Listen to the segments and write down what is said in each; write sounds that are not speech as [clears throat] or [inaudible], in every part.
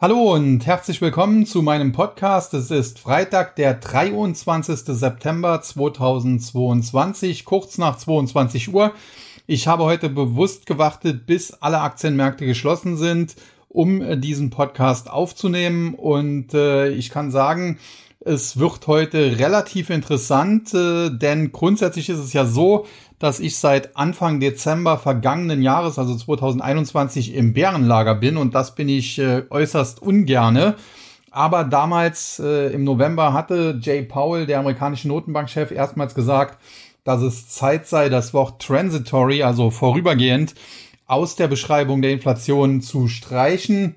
Hallo und herzlich willkommen zu meinem Podcast. Es ist Freitag, der 23. September 2022, kurz nach 22 Uhr. Ich habe heute bewusst gewartet, bis alle Aktienmärkte geschlossen sind, um diesen Podcast aufzunehmen. Und äh, ich kann sagen, es wird heute relativ interessant, äh, denn grundsätzlich ist es ja so, dass ich seit Anfang Dezember vergangenen Jahres, also 2021, im Bärenlager bin und das bin ich äh, äußerst ungerne. Aber damals äh, im November hatte Jay Powell, der amerikanische Notenbankchef, erstmals gesagt, dass es Zeit sei, das Wort transitory, also vorübergehend, aus der Beschreibung der Inflation zu streichen.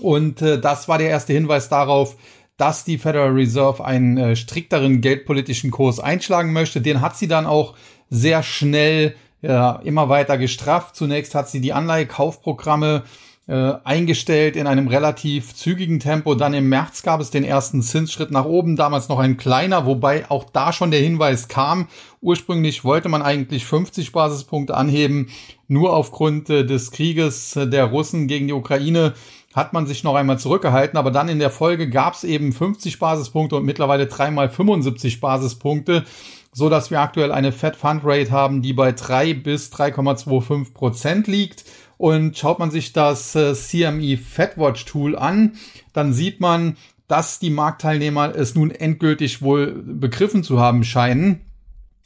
Und äh, das war der erste Hinweis darauf, dass die Federal Reserve einen äh, strikteren geldpolitischen Kurs einschlagen möchte. Den hat sie dann auch sehr schnell ja, immer weiter gestrafft. Zunächst hat sie die Anleihekaufprogramme äh, eingestellt in einem relativ zügigen Tempo. Dann im März gab es den ersten Zinsschritt nach oben, damals noch ein kleiner, wobei auch da schon der Hinweis kam. Ursprünglich wollte man eigentlich 50 Basispunkte anheben. Nur aufgrund äh, des Krieges der Russen gegen die Ukraine hat man sich noch einmal zurückgehalten, aber dann in der Folge gab es eben 50 Basispunkte und mittlerweile dreimal 75 Basispunkte so dass wir aktuell eine Fed Fund Rate haben, die bei 3 bis 3,25 Prozent liegt. Und schaut man sich das äh, CME FedWatch Tool an, dann sieht man, dass die Marktteilnehmer es nun endgültig wohl begriffen zu haben scheinen,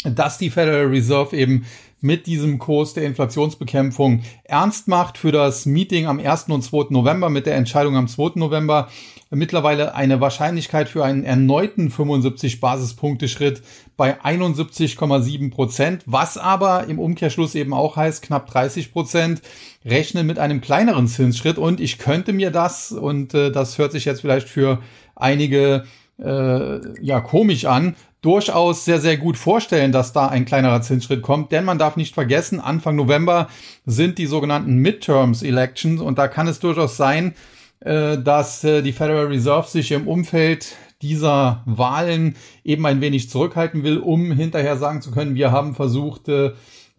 dass die Federal Reserve eben mit diesem Kurs der Inflationsbekämpfung ernst macht für das Meeting am 1. und 2. November mit der Entscheidung am 2. November mittlerweile eine Wahrscheinlichkeit für einen erneuten 75 Basispunkte Schritt bei 71,7 Prozent, was aber im Umkehrschluss eben auch heißt, knapp 30 Prozent rechnen mit einem kleineren Zinsschritt und ich könnte mir das, und äh, das hört sich jetzt vielleicht für einige äh, ja komisch an, durchaus sehr, sehr gut vorstellen, dass da ein kleinerer Zinsschritt kommt. Denn man darf nicht vergessen, Anfang November sind die sogenannten Midterms Elections und da kann es durchaus sein, dass äh, die Federal Reserve sich im Umfeld dieser Wahlen eben ein wenig zurückhalten will, um hinterher sagen zu können, wir haben versucht, äh,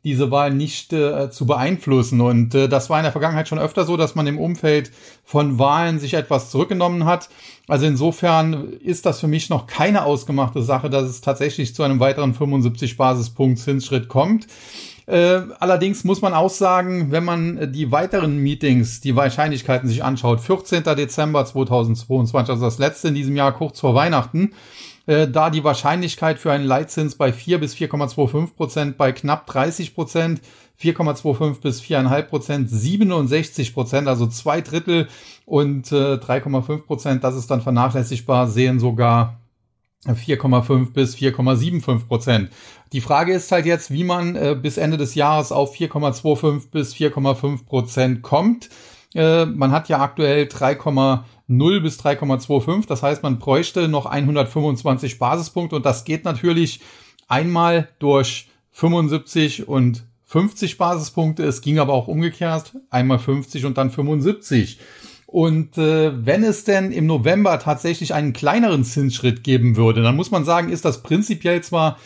diese Wahl nicht äh, zu beeinflussen. Und äh, das war in der Vergangenheit schon öfter so, dass man im Umfeld von Wahlen sich etwas zurückgenommen hat. Also insofern ist das für mich noch keine ausgemachte Sache, dass es tatsächlich zu einem weiteren 75 Basispunkt Zinsschritt kommt. Äh, allerdings muss man auch sagen, wenn man die weiteren Meetings, die Wahrscheinlichkeiten sich anschaut, 14. Dezember 2022, also das letzte in diesem Jahr kurz vor Weihnachten, äh, da die Wahrscheinlichkeit für einen Leitzins bei 4 bis 4,25 Prozent, bei knapp 30 Prozent, 4,25 bis 4,5 Prozent, 67 Prozent, also zwei Drittel und äh, 3,5 Prozent, das ist dann vernachlässigbar, sehen sogar 4,5 bis 4,75 Prozent. Die Frage ist halt jetzt, wie man äh, bis Ende des Jahres auf 4,25 bis 4,5 Prozent kommt. Äh, man hat ja aktuell 3,0 bis 3,25. Das heißt, man bräuchte noch 125 Basispunkte und das geht natürlich einmal durch 75 und 50 Basispunkte. Es ging aber auch umgekehrt, einmal 50 und dann 75. Und äh, wenn es denn im November tatsächlich einen kleineren Zinsschritt geben würde, dann muss man sagen, ist das prinzipiell zwar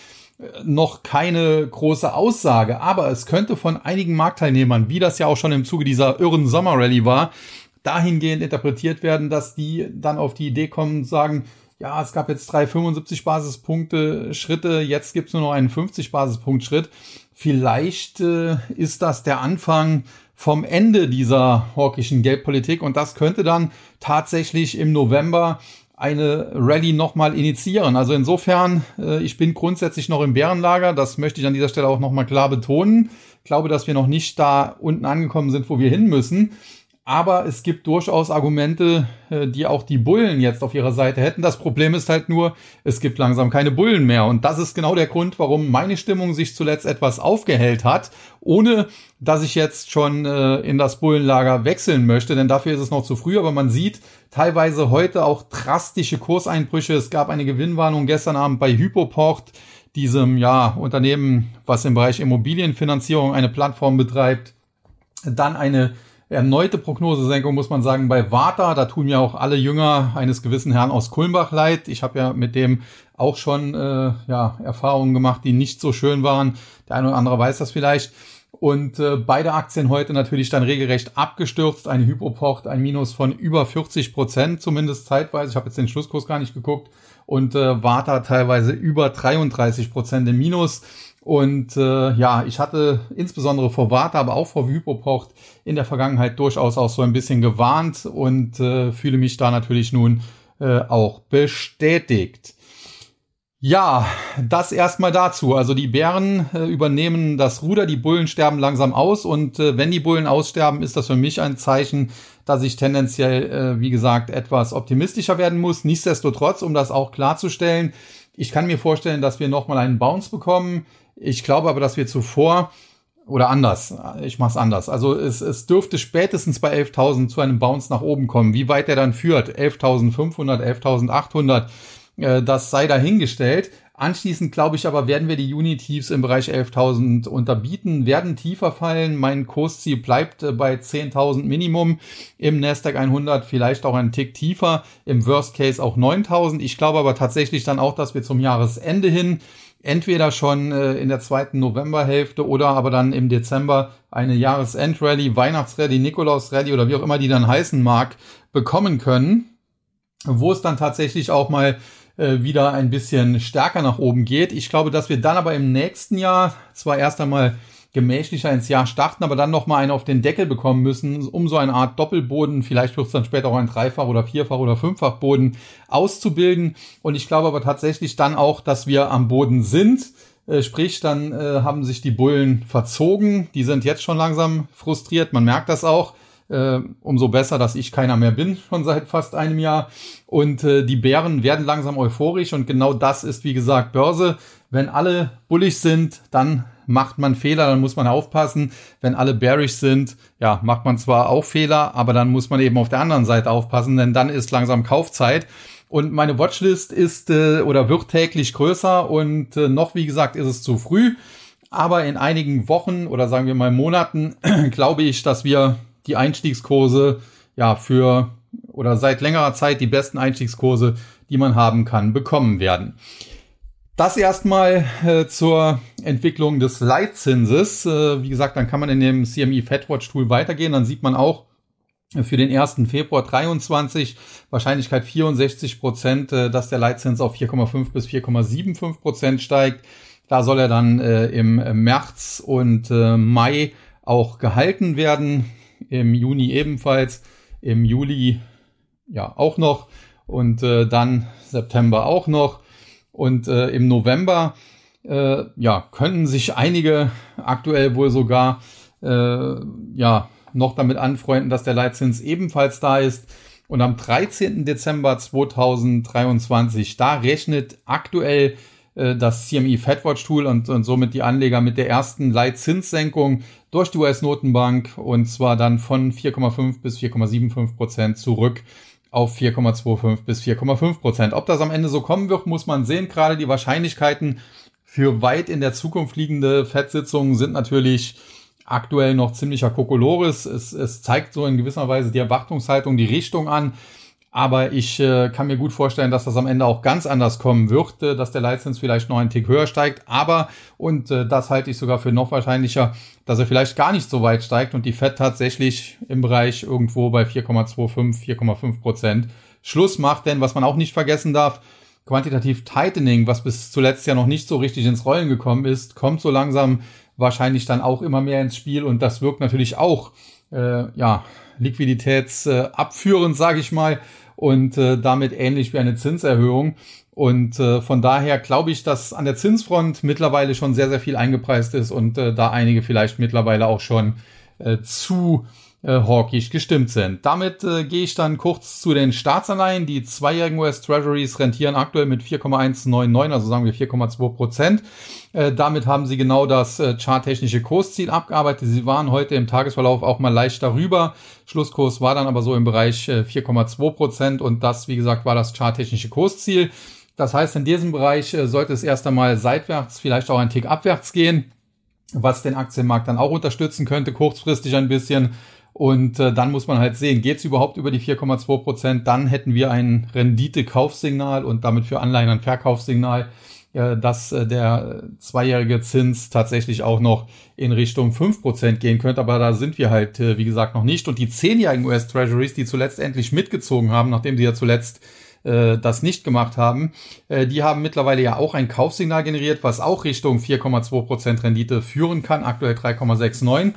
noch keine große Aussage, aber es könnte von einigen Marktteilnehmern, wie das ja auch schon im Zuge dieser irren Sommerrallye war, dahingehend interpretiert werden, dass die dann auf die Idee kommen und sagen, ja, es gab jetzt drei 75 Basispunkte Schritte, jetzt gibt's nur noch einen 50 Basispunkt Schritt. Vielleicht äh, ist das der Anfang vom Ende dieser hawkischen Geldpolitik und das könnte dann tatsächlich im November eine Rallye nochmal initiieren. Also insofern, äh, ich bin grundsätzlich noch im Bärenlager. Das möchte ich an dieser Stelle auch nochmal klar betonen. Ich glaube, dass wir noch nicht da unten angekommen sind, wo wir hin müssen. Aber es gibt durchaus Argumente, äh, die auch die Bullen jetzt auf ihrer Seite hätten. Das Problem ist halt nur, es gibt langsam keine Bullen mehr. Und das ist genau der Grund, warum meine Stimmung sich zuletzt etwas aufgehellt hat, ohne dass ich jetzt schon äh, in das Bullenlager wechseln möchte. Denn dafür ist es noch zu früh. Aber man sieht teilweise heute auch drastische Kurseinbrüche. Es gab eine Gewinnwarnung gestern Abend bei Hypoport, diesem ja Unternehmen, was im Bereich Immobilienfinanzierung eine Plattform betreibt. Dann eine erneute Prognosesenkung, muss man sagen, bei Warta. Da tun ja auch alle Jünger eines gewissen Herrn aus Kulmbach leid. Ich habe ja mit dem auch schon äh, ja, Erfahrungen gemacht, die nicht so schön waren. Der eine oder andere weiß das vielleicht. Und äh, beide Aktien heute natürlich dann regelrecht abgestürzt. Eine Hypopocht, ein Minus von über 40 Prozent, zumindest zeitweise. Ich habe jetzt den Schlusskurs gar nicht geguckt. Und äh, Warta teilweise über 33 Prozent im Minus. Und äh, ja, ich hatte insbesondere vor Warta, aber auch vor Hypopocht in der Vergangenheit durchaus auch so ein bisschen gewarnt und äh, fühle mich da natürlich nun äh, auch bestätigt. Ja, das erstmal dazu. Also die Bären äh, übernehmen das Ruder, die Bullen sterben langsam aus und äh, wenn die Bullen aussterben, ist das für mich ein Zeichen, dass ich tendenziell, äh, wie gesagt, etwas optimistischer werden muss. Nichtsdestotrotz, um das auch klarzustellen, ich kann mir vorstellen, dass wir nochmal einen Bounce bekommen. Ich glaube aber, dass wir zuvor oder anders, ich mach's anders. Also es, es dürfte spätestens bei 11.000 zu einem Bounce nach oben kommen. Wie weit der dann führt, 11.500, 11.800, äh, das sei dahingestellt. Anschließend glaube ich aber, werden wir die Unitiefs im Bereich 11.000 unterbieten, werden tiefer fallen. Mein Kursziel bleibt äh, bei 10.000 Minimum im Nasdaq 100, vielleicht auch ein Tick tiefer, im Worst Case auch 9.000. Ich glaube aber tatsächlich dann auch, dass wir zum Jahresende hin entweder schon äh, in der zweiten Novemberhälfte oder aber dann im Dezember eine Jahresendrallye, Weihnachtsrallye, Nikolausrallye oder wie auch immer die dann heißen mag, bekommen können, wo es dann tatsächlich auch mal äh, wieder ein bisschen stärker nach oben geht. Ich glaube, dass wir dann aber im nächsten Jahr zwar erst einmal gemächlicher ins Jahr starten, aber dann nochmal einen auf den Deckel bekommen müssen, um so eine Art Doppelboden, vielleicht wird es dann später auch ein Dreifach- oder Vierfach- oder Fünffachboden auszubilden. Und ich glaube aber tatsächlich dann auch, dass wir am Boden sind. Äh, sprich, dann äh, haben sich die Bullen verzogen. Die sind jetzt schon langsam frustriert. Man merkt das auch. Äh, umso besser, dass ich keiner mehr bin, schon seit fast einem Jahr. Und äh, die Bären werden langsam euphorisch und genau das ist, wie gesagt, Börse. Wenn alle bullig sind, dann macht man Fehler, dann muss man aufpassen. Wenn alle bearish sind, ja, macht man zwar auch Fehler, aber dann muss man eben auf der anderen Seite aufpassen, denn dann ist langsam Kaufzeit. Und meine Watchlist ist äh, oder wird täglich größer und äh, noch, wie gesagt, ist es zu früh. Aber in einigen Wochen oder sagen wir mal Monaten [clears throat] glaube ich, dass wir die Einstiegskurse ja für oder seit längerer Zeit die besten Einstiegskurse, die man haben kann, bekommen werden. Das erstmal äh, zur Entwicklung des Leitzinses. Äh, wie gesagt, dann kann man in dem CME FedWatch Tool weitergehen. Dann sieht man auch für den 1. Februar 23 Wahrscheinlichkeit 64 Prozent, äh, dass der Leitzins auf 4,5 bis 4,75 Prozent steigt. Da soll er dann äh, im März und äh, Mai auch gehalten werden. Im Juni ebenfalls. Im Juli ja auch noch. Und äh, dann September auch noch. Und äh, im November äh, ja, könnten sich einige aktuell wohl sogar äh, ja, noch damit anfreunden, dass der Leitzins ebenfalls da ist. Und am 13. Dezember 2023, da rechnet aktuell äh, das CME FedWatch Tool und, und somit die Anleger mit der ersten Leitzinssenkung durch die US-Notenbank und zwar dann von 4,5 bis 4,75 Prozent zurück auf 4,25 bis 4,5 Prozent. Ob das am Ende so kommen wird, muss man sehen. Gerade die Wahrscheinlichkeiten für weit in der Zukunft liegende Fettsitzungen sind natürlich aktuell noch ziemlicher Kokolores. Es, es zeigt so in gewisser Weise die Erwartungshaltung, die Richtung an. Aber ich äh, kann mir gut vorstellen, dass das am Ende auch ganz anders kommen wird, äh, dass der Leitzins vielleicht noch einen Tick höher steigt. Aber, und äh, das halte ich sogar für noch wahrscheinlicher, dass er vielleicht gar nicht so weit steigt und die Fed tatsächlich im Bereich irgendwo bei 4,25, 4,5 Prozent Schluss macht. Denn was man auch nicht vergessen darf, quantitativ Tightening, was bis zuletzt ja noch nicht so richtig ins Rollen gekommen ist, kommt so langsam wahrscheinlich dann auch immer mehr ins Spiel und das wirkt natürlich auch, äh, ja, liquiditätsabführend, sage ich mal und äh, damit ähnlich wie eine Zinserhöhung. Und äh, von daher glaube ich, dass an der Zinsfront mittlerweile schon sehr, sehr viel eingepreist ist und äh, da einige vielleicht mittlerweile auch schon äh, zu äh, hawkisch gestimmt sind. Damit äh, gehe ich dann kurz zu den Staatsanleihen. Die zweijährigen US Treasuries rentieren aktuell mit 4,199, also sagen wir 4,2 Prozent. Äh, damit haben sie genau das äh, charttechnische Kursziel abgearbeitet. Sie waren heute im Tagesverlauf auch mal leicht darüber. Schlusskurs war dann aber so im Bereich äh, 4,2 Prozent und das, wie gesagt, war das charttechnische Kursziel. Das heißt, in diesem Bereich äh, sollte es erst einmal seitwärts, vielleicht auch ein Tick abwärts gehen, was den Aktienmarkt dann auch unterstützen könnte, kurzfristig ein bisschen. Und äh, dann muss man halt sehen, geht es überhaupt über die 4,2 Prozent, dann hätten wir ein Rendite-Kaufsignal und damit für Anleihen ein Verkaufssignal äh, dass äh, der zweijährige Zins tatsächlich auch noch in Richtung fünf Prozent gehen könnte. Aber da sind wir halt, äh, wie gesagt, noch nicht. Und die zehnjährigen US-Treasuries, die zuletzt endlich mitgezogen haben, nachdem sie ja zuletzt äh, das nicht gemacht haben, äh, die haben mittlerweile ja auch ein Kaufsignal generiert, was auch Richtung 4,2 Prozent Rendite führen kann, aktuell 3,69.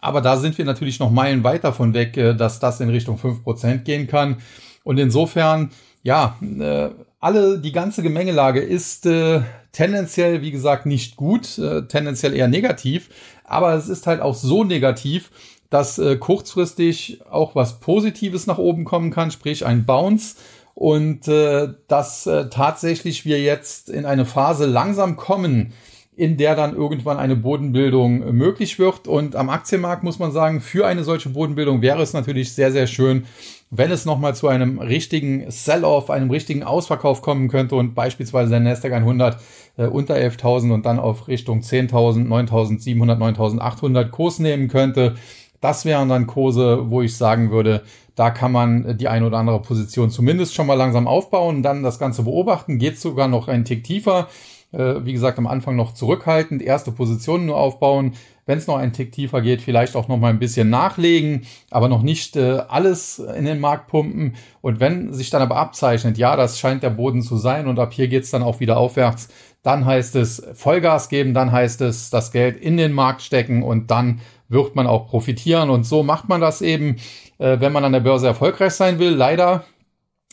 Aber da sind wir natürlich noch Meilen weit davon weg, äh, dass das in Richtung 5% gehen kann. Und insofern, ja, äh, alle, die ganze Gemengelage ist äh, tendenziell, wie gesagt, nicht gut, tendenziell eher negativ. Aber es ist halt auch so negativ, dass kurzfristig auch was Positives nach oben kommen kann, sprich ein Bounce und äh, dass äh, tatsächlich wir jetzt in eine Phase langsam kommen, in der dann irgendwann eine Bodenbildung äh, möglich wird. Und am Aktienmarkt muss man sagen, für eine solche Bodenbildung wäre es natürlich sehr, sehr schön, wenn es nochmal zu einem richtigen Sell-off, einem richtigen Ausverkauf kommen könnte und beispielsweise der Nasdaq 100 äh, unter 11.000 und dann auf Richtung 10.000, 9.700, 9.800 Kurs nehmen könnte. Das wären dann Kurse, wo ich sagen würde, da kann man die eine oder andere Position zumindest schon mal langsam aufbauen, dann das Ganze beobachten, geht sogar noch einen Tick tiefer. Äh, wie gesagt, am Anfang noch zurückhaltend, erste Positionen nur aufbauen. Wenn es noch einen Tick tiefer geht, vielleicht auch noch mal ein bisschen nachlegen, aber noch nicht äh, alles in den Markt pumpen. Und wenn sich dann aber abzeichnet, ja, das scheint der Boden zu sein und ab hier geht's dann auch wieder aufwärts, dann heißt es Vollgas geben, dann heißt es das Geld in den Markt stecken und dann wird man auch profitieren. Und so macht man das eben, äh, wenn man an der Börse erfolgreich sein will. Leider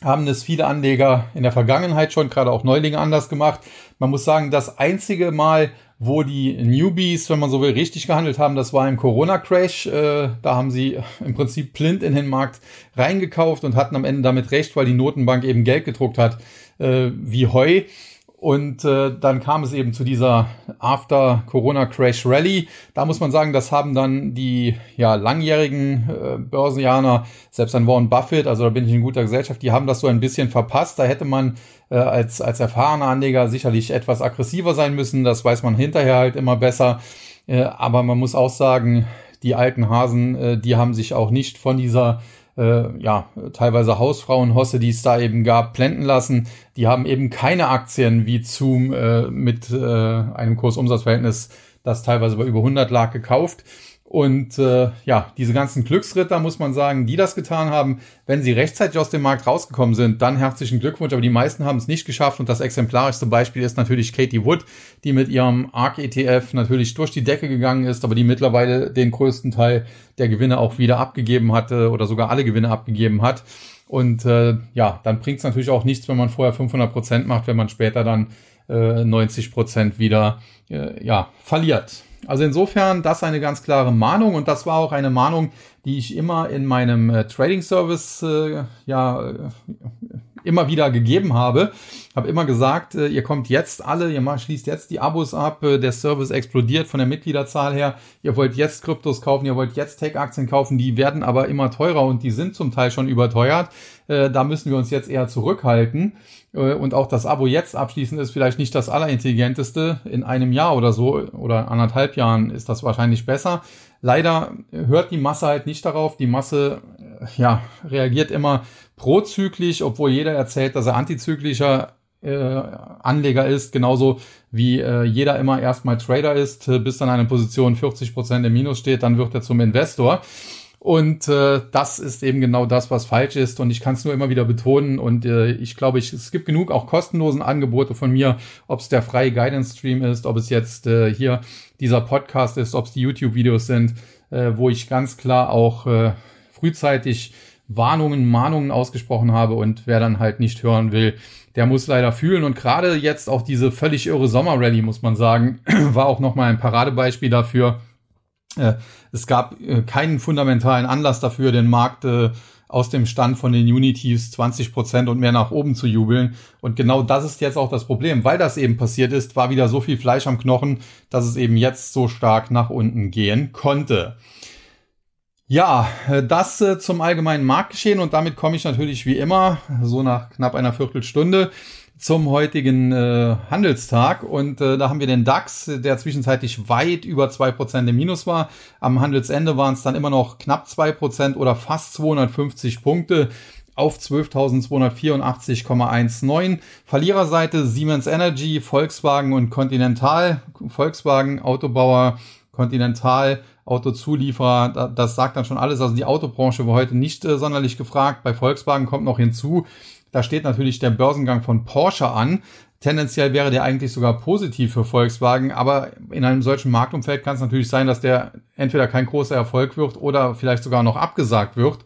haben es viele Anleger in der Vergangenheit schon, gerade auch Neulinge anders gemacht. Man muss sagen, das einzige Mal, wo die Newbies, wenn man so will, richtig gehandelt haben, das war im Corona-Crash. Äh, da haben sie im Prinzip blind in den Markt reingekauft und hatten am Ende damit recht, weil die Notenbank eben Geld gedruckt hat äh, wie Heu. Und äh, dann kam es eben zu dieser After-Corona-Crash-Rally. Da muss man sagen, das haben dann die ja, langjährigen äh, Börsianer, selbst ein Warren Buffett, also da bin ich in guter Gesellschaft, die haben das so ein bisschen verpasst. Da hätte man äh, als, als erfahrener Anleger sicherlich etwas aggressiver sein müssen. Das weiß man hinterher halt immer besser. Äh, aber man muss auch sagen, die alten Hasen, äh, die haben sich auch nicht von dieser äh, ja, teilweise Hausfrauenhosse, die es da eben gab, blenden lassen. Die haben eben keine Aktien wie Zoom äh, mit äh, einem Kursumsatzverhältnis, das teilweise bei über 100 lag, gekauft. Und äh, ja, diese ganzen Glücksritter, muss man sagen, die das getan haben, wenn sie rechtzeitig aus dem Markt rausgekommen sind, dann herzlichen Glückwunsch. Aber die meisten haben es nicht geschafft. Und das exemplarischste Beispiel ist natürlich Katie Wood, die mit ihrem ARK-ETF natürlich durch die Decke gegangen ist, aber die mittlerweile den größten Teil der Gewinne auch wieder abgegeben hatte oder sogar alle Gewinne abgegeben hat. Und äh, ja, dann bringt es natürlich auch nichts, wenn man vorher 500 Prozent macht, wenn man später dann äh, 90 Prozent wieder äh, ja, verliert. Also insofern das eine ganz klare Mahnung und das war auch eine Mahnung, die ich immer in meinem äh, Trading Service äh, ja äh, immer wieder gegeben habe. Habe immer gesagt, äh, ihr kommt jetzt alle, ihr schließt jetzt die Abos ab, der Service explodiert von der Mitgliederzahl her. Ihr wollt jetzt Kryptos kaufen, ihr wollt jetzt Tech-Aktien kaufen, die werden aber immer teurer und die sind zum Teil schon überteuert. Da müssen wir uns jetzt eher zurückhalten. Äh, und auch das Abo jetzt abschließen ist vielleicht nicht das allerintelligenteste. In einem Jahr oder so oder anderthalb Jahren ist das wahrscheinlich besser. Leider hört die Masse halt nicht darauf. Die Masse äh, ja, reagiert immer prozyklisch, obwohl jeder erzählt, dass er antizyklischer äh, Anleger ist, genauso wie äh, jeder immer erstmal Trader ist, bis dann eine Position 40 Prozent im Minus steht, dann wird er zum Investor. Und äh, das ist eben genau das, was falsch ist. Und ich kann es nur immer wieder betonen. Und äh, ich glaube, ich, es gibt genug auch kostenlosen Angebote von mir, ob es der freie Guidance-Stream ist, ob es jetzt äh, hier dieser Podcast ist, ob es die YouTube-Videos sind, äh, wo ich ganz klar auch äh, frühzeitig Warnungen, Mahnungen ausgesprochen habe. Und wer dann halt nicht hören will, der muss leider fühlen. Und gerade jetzt auch diese völlig irre Sommerrally, muss man sagen, [clears throat] war auch nochmal ein Paradebeispiel dafür es gab äh, keinen fundamentalen Anlass dafür, den Markt äh, aus dem Stand von den Unities 20 Prozent und mehr nach oben zu jubeln. Und genau das ist jetzt auch das Problem. Weil das eben passiert ist, war wieder so viel Fleisch am Knochen, dass es eben jetzt so stark nach unten gehen konnte. Ja, das zum allgemeinen Marktgeschehen und damit komme ich natürlich wie immer, so nach knapp einer Viertelstunde, zum heutigen äh, Handelstag und äh, da haben wir den DAX, der zwischenzeitlich weit über zwei Prozent im Minus war. Am Handelsende waren es dann immer noch knapp zwei Prozent oder fast 250 Punkte. auf 12.284,19. Verliererseite Siemens Energy, Volkswagen und Continental. Volkswagen, Autobauer, Continental, Autozulieferer, das sagt dann schon alles. Also die Autobranche war heute nicht äh, sonderlich gefragt. Bei Volkswagen kommt noch hinzu, da steht natürlich der Börsengang von Porsche an. Tendenziell wäre der eigentlich sogar positiv für Volkswagen, aber in einem solchen Marktumfeld kann es natürlich sein, dass der entweder kein großer Erfolg wird oder vielleicht sogar noch abgesagt wird.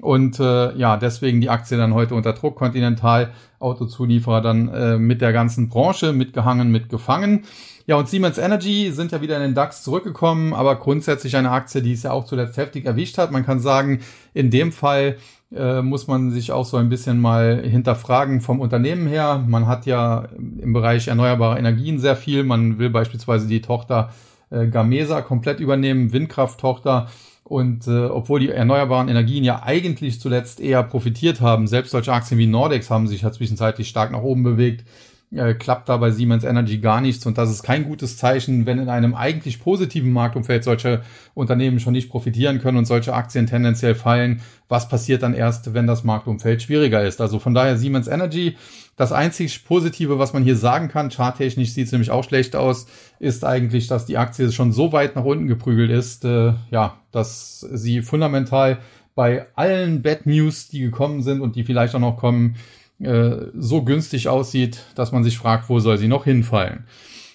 Und äh, ja, deswegen die Aktie dann heute unter Druck. Continental Autozulieferer dann äh, mit der ganzen Branche mitgehangen, mitgefangen. Ja, und Siemens Energy sind ja wieder in den DAX zurückgekommen, aber grundsätzlich eine Aktie, die es ja auch zuletzt heftig erwischt hat. Man kann sagen, in dem Fall äh, muss man sich auch so ein bisschen mal hinterfragen vom Unternehmen her. Man hat ja im Bereich erneuerbare Energien sehr viel. Man will beispielsweise die Tochter äh, Gamesa komplett übernehmen, Windkrafttochter. Und äh, obwohl die erneuerbaren Energien ja eigentlich zuletzt eher profitiert haben, selbst solche Aktien wie Nordex haben sich ja zwischenzeitlich stark nach oben bewegt, äh, klappt da bei Siemens Energy gar nichts. Und das ist kein gutes Zeichen, wenn in einem eigentlich positiven Marktumfeld solche Unternehmen schon nicht profitieren können und solche Aktien tendenziell fallen. Was passiert dann erst, wenn das Marktumfeld schwieriger ist? Also von daher Siemens Energy das einzig Positive, was man hier sagen kann, charttechnisch sieht es nämlich auch schlecht aus, ist eigentlich, dass die Aktie schon so weit nach unten geprügelt ist, äh, ja, dass sie fundamental bei allen Bad News, die gekommen sind und die vielleicht auch noch kommen, äh, so günstig aussieht, dass man sich fragt, wo soll sie noch hinfallen.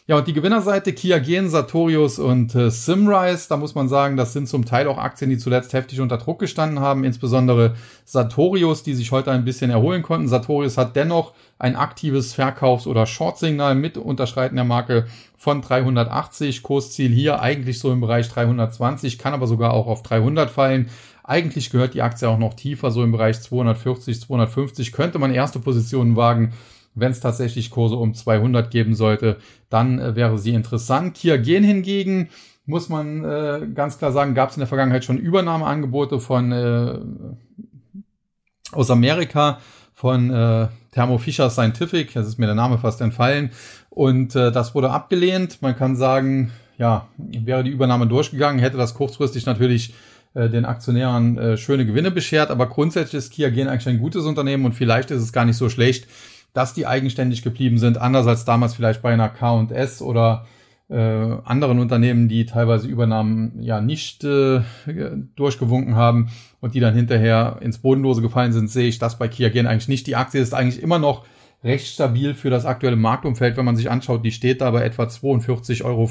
Ja, und die Gewinnerseite Kia Gen, Sartorius und äh, Simrise, da muss man sagen, das sind zum Teil auch Aktien, die zuletzt heftig unter Druck gestanden haben, insbesondere Sartorius, die sich heute ein bisschen erholen konnten. Sartorius hat dennoch ein aktives Verkaufs- oder Short-Signal mit Unterschreiten der Marke von 380. Kursziel hier eigentlich so im Bereich 320, kann aber sogar auch auf 300 fallen. Eigentlich gehört die Aktie auch noch tiefer, so im Bereich 240, 250 könnte man erste Positionen wagen. Wenn es tatsächlich Kurse um 200 geben sollte, dann äh, wäre sie interessant. Kia Gen hingegen muss man äh, ganz klar sagen, gab es in der Vergangenheit schon Übernahmeangebote von äh, aus Amerika von äh, Thermo Fisher Scientific, das ist mir der Name fast entfallen, und äh, das wurde abgelehnt. Man kann sagen, ja, wäre die Übernahme durchgegangen, hätte das kurzfristig natürlich äh, den Aktionären äh, schöne Gewinne beschert, aber grundsätzlich ist Kia Gen eigentlich ein gutes Unternehmen und vielleicht ist es gar nicht so schlecht, dass die eigenständig geblieben sind, anders als damals vielleicht bei einer K&S oder äh, anderen Unternehmen, die teilweise Übernahmen ja nicht äh, durchgewunken haben und die dann hinterher ins Bodenlose gefallen sind, sehe ich das bei Kia Gen eigentlich nicht. Die Aktie ist eigentlich immer noch recht stabil für das aktuelle Marktumfeld, wenn man sich anschaut, die steht da bei etwa 42,50 Euro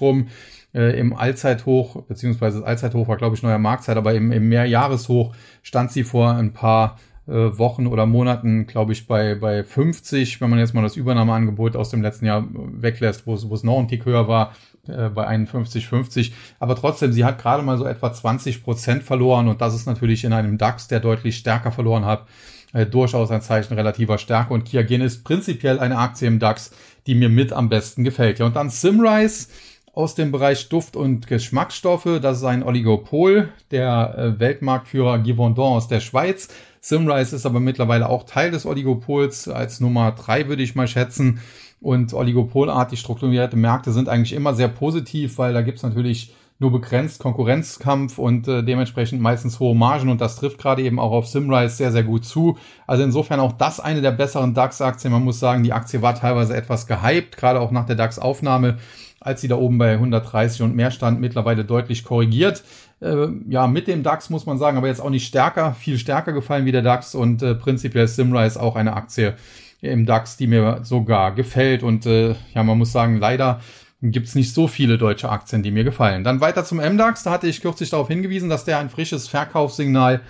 rum äh, im Allzeithoch, beziehungsweise das Allzeithoch war, glaube ich, neuer Marktzeit, aber im, im Mehrjahreshoch stand sie vor ein paar äh, Wochen oder Monaten, glaube ich, bei, bei 50, wenn man jetzt mal das Übernahmeangebot aus dem letzten Jahr weglässt, wo es, noch ein Tick höher war, äh, bei 51,50. Aber trotzdem, sie hat gerade mal so etwa 20 Prozent verloren und das ist natürlich in einem DAX, der deutlich stärker verloren hat, äh, durchaus ein Zeichen relativer Stärke. Und Kiagen ist prinzipiell eine Aktie im DAX, die mir mit am besten gefällt. Ja, und dann Simrise aus dem Bereich Duft- und Geschmacksstoffe. Das ist ein Oligopol, der äh, Weltmarktführer Givaudan aus der Schweiz Simrise ist aber mittlerweile auch Teil des Oligopols als Nummer drei, würde ich mal schätzen. Und oligopolartig strukturierte Märkte sind eigentlich immer sehr positiv, weil da gibt's natürlich nur begrenzt Konkurrenzkampf und äh, dementsprechend meistens hohe Margen und das trifft gerade eben auch auf Simrise sehr, sehr gut zu. Also insofern auch das eine der besseren DAX-Aktien. Man muss sagen, die Aktie war teilweise etwas gehypt, gerade auch nach der DAX-Aufnahme, als sie da oben bei 130 und mehr stand, mittlerweile deutlich korrigiert äh, ja, mit dem DAX muss man sagen, aber jetzt auch nicht stärker, viel stärker gefallen wie der DAX und äh, prinzipiell Simrise auch eine Aktie im DAX, die mir sogar gefällt und äh, ja, man muss sagen, leider gibt's nicht so viele deutsche Aktien, die mir gefallen. Dann weiter zum MDAX, da hatte ich kürzlich darauf hingewiesen, dass der ein frisches Verkaufssignal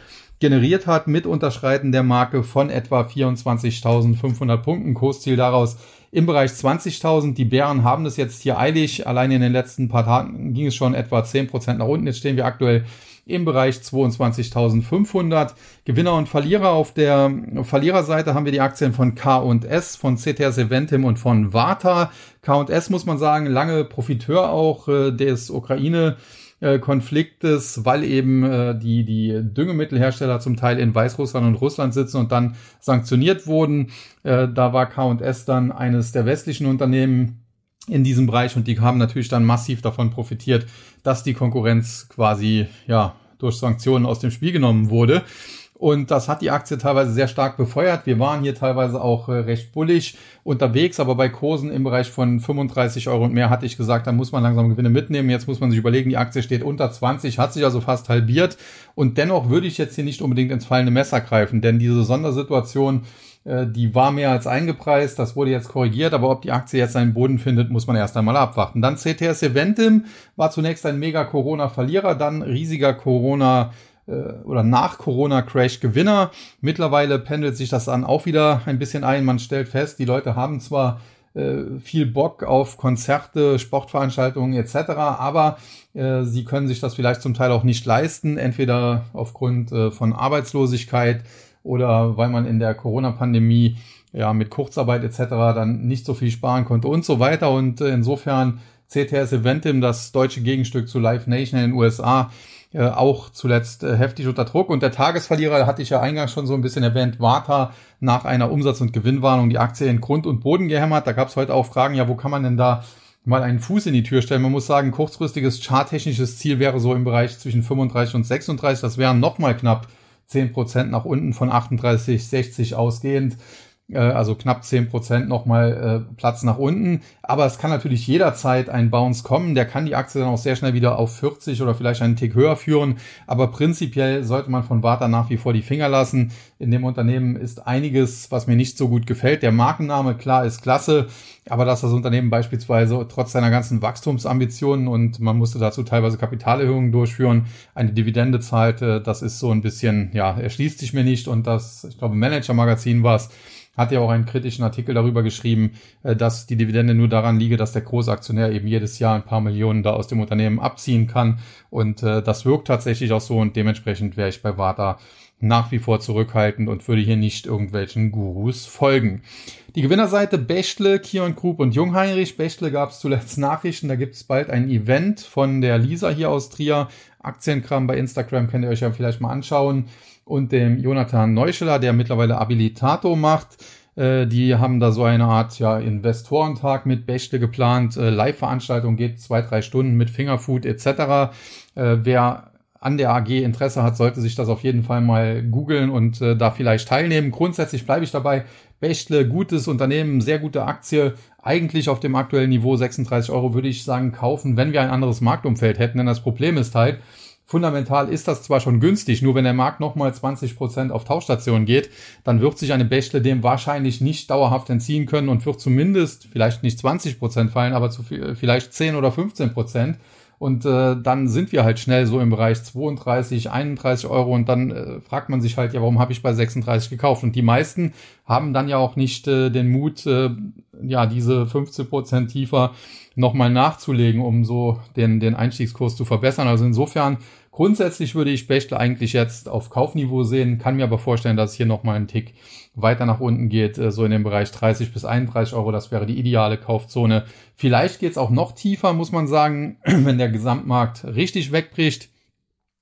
generiert hat mit Unterschreiten der Marke von etwa 24.500 Punkten. Kursziel daraus im Bereich 20.000. Die Bären haben es jetzt hier eilig. Allein in den letzten paar Tagen ging es schon etwa 10% nach unten. Jetzt stehen wir aktuell im Bereich 22.500. Gewinner und Verlierer auf der Verliererseite haben wir die Aktien von K&S, von CTS Eventim und von Vata. K&S muss man sagen, lange Profiteur auch äh, des Ukraine äh, Konfliktes, weil eben äh, die, die Düngemittelhersteller zum Teil in Weißrussland und Russland sitzen und dann sanktioniert wurden. Äh, da war K&S dann eines der westlichen Unternehmen in diesem Bereich und die haben natürlich dann massiv davon profitiert, dass die Konkurrenz quasi ja durch Sanktionen aus dem Spiel genommen wurde. Und das hat die Aktie teilweise sehr stark befeuert. Wir waren hier teilweise auch äh, recht bullig unterwegs, aber bei Kursen im Bereich von 35 Euro und mehr hatte ich gesagt, da muss man langsam Gewinne mitnehmen. Jetzt muss man sich überlegen, die Aktie steht unter 20, hat sich also fast halbiert. Und dennoch würde ich jetzt hier nicht unbedingt ins fallende Messer greifen, denn diese Sondersituation, äh, die war mehr als eingepreist, das wurde jetzt korrigiert, aber ob die Aktie jetzt seinen Boden findet, muss man erst einmal abwarten. Dann CTS Eventim war zunächst ein mega Corona-Verlierer, dann riesiger Corona- oder nach Corona-Crash Gewinner. Mittlerweile pendelt sich das dann auch wieder ein bisschen ein. Man stellt fest, die Leute haben zwar äh, viel Bock auf Konzerte, Sportveranstaltungen etc., aber äh, sie können sich das vielleicht zum Teil auch nicht leisten, entweder aufgrund äh, von Arbeitslosigkeit oder weil man in der Corona-Pandemie ja mit Kurzarbeit etc. dann nicht so viel sparen konnte und so weiter. Und äh, insofern CTS Eventim, das deutsche Gegenstück zu Live Nation in den USA, äh, auch zuletzt äh, heftig unter Druck. Und der Tagesverlierer hatte ich ja eingangs schon so ein bisschen erwähnt, Warta nach einer Umsatz- und Gewinnwarnung die Aktie in Grund und Boden gehämmert. Da gab es heute auch Fragen, ja, wo kann man denn da mal einen Fuß in die Tür stellen? Man muss sagen, kurzfristiges charttechnisches Ziel wäre so im Bereich zwischen 35 und 36. Das wären nochmal knapp 10 Prozent nach unten von 38, 60 ausgehend. Äh, also knapp zehn Prozent nochmal äh, Platz nach unten. Aber es kann natürlich jederzeit ein Bounce kommen. Der kann die Aktie dann auch sehr schnell wieder auf 40 oder vielleicht einen Tick höher führen. Aber prinzipiell sollte man von Warta nach wie vor die Finger lassen. In dem Unternehmen ist einiges, was mir nicht so gut gefällt. Der Markenname, klar, ist klasse. Aber dass das Unternehmen beispielsweise trotz seiner ganzen Wachstumsambitionen und man musste dazu teilweise Kapitalerhöhungen durchführen, eine Dividende zahlte, das ist so ein bisschen, ja, erschließt sich mir nicht. Und das, ich glaube, Manager Magazin war es, hat ja auch einen kritischen Artikel darüber geschrieben, äh, dass die Dividende nur daran liege, dass der Großaktionär eben jedes Jahr ein paar Millionen da aus dem Unternehmen abziehen kann. Und äh, das wirkt tatsächlich auch so und dementsprechend wäre ich bei Warta nach wie vor zurückhaltend und würde hier nicht irgendwelchen Gurus folgen. Die Gewinnerseite Bechtle, Kion Group und Jungheinrich. Bechtle gab es zuletzt Nachrichten, da gibt es bald ein Event von der Lisa hier aus Trier. Aktienkram bei Instagram könnt ihr euch ja vielleicht mal anschauen und dem Jonathan Neuscheler, der mittlerweile Habilitato macht. Äh, die haben da so eine Art ja, Investorentag mit Bächte geplant. Äh, Live-Veranstaltung geht zwei, drei Stunden mit Fingerfood etc. Äh, wer an der AG Interesse hat, sollte sich das auf jeden Fall mal googeln und äh, da vielleicht teilnehmen. Grundsätzlich bleibe ich dabei. Bechtle, gutes Unternehmen, sehr gute Aktie. Eigentlich auf dem aktuellen Niveau 36 Euro würde ich sagen, kaufen, wenn wir ein anderes Marktumfeld hätten. Denn das Problem ist halt, Fundamental ist das zwar schon günstig, nur wenn der Markt nochmal 20% auf Tauschstationen geht, dann wird sich eine Bächle dem wahrscheinlich nicht dauerhaft entziehen können und wird zumindest vielleicht nicht 20% fallen, aber zu, vielleicht 10 oder 15%. Und äh, dann sind wir halt schnell so im Bereich 32, 31 Euro und dann äh, fragt man sich halt, ja, warum habe ich bei 36 gekauft? Und die meisten haben dann ja auch nicht äh, den Mut, äh, ja, diese 15 Prozent tiefer nochmal nachzulegen, um so den, den Einstiegskurs zu verbessern. Also insofern Grundsätzlich würde ich Bechtle eigentlich jetzt auf Kaufniveau sehen, kann mir aber vorstellen, dass es hier nochmal ein Tick weiter nach unten geht, äh, so in dem Bereich 30 bis 31 Euro. Das wäre die ideale Kaufzone. Vielleicht geht es auch noch tiefer, muss man sagen, [clears throat] wenn der Gesamtmarkt richtig wegbricht.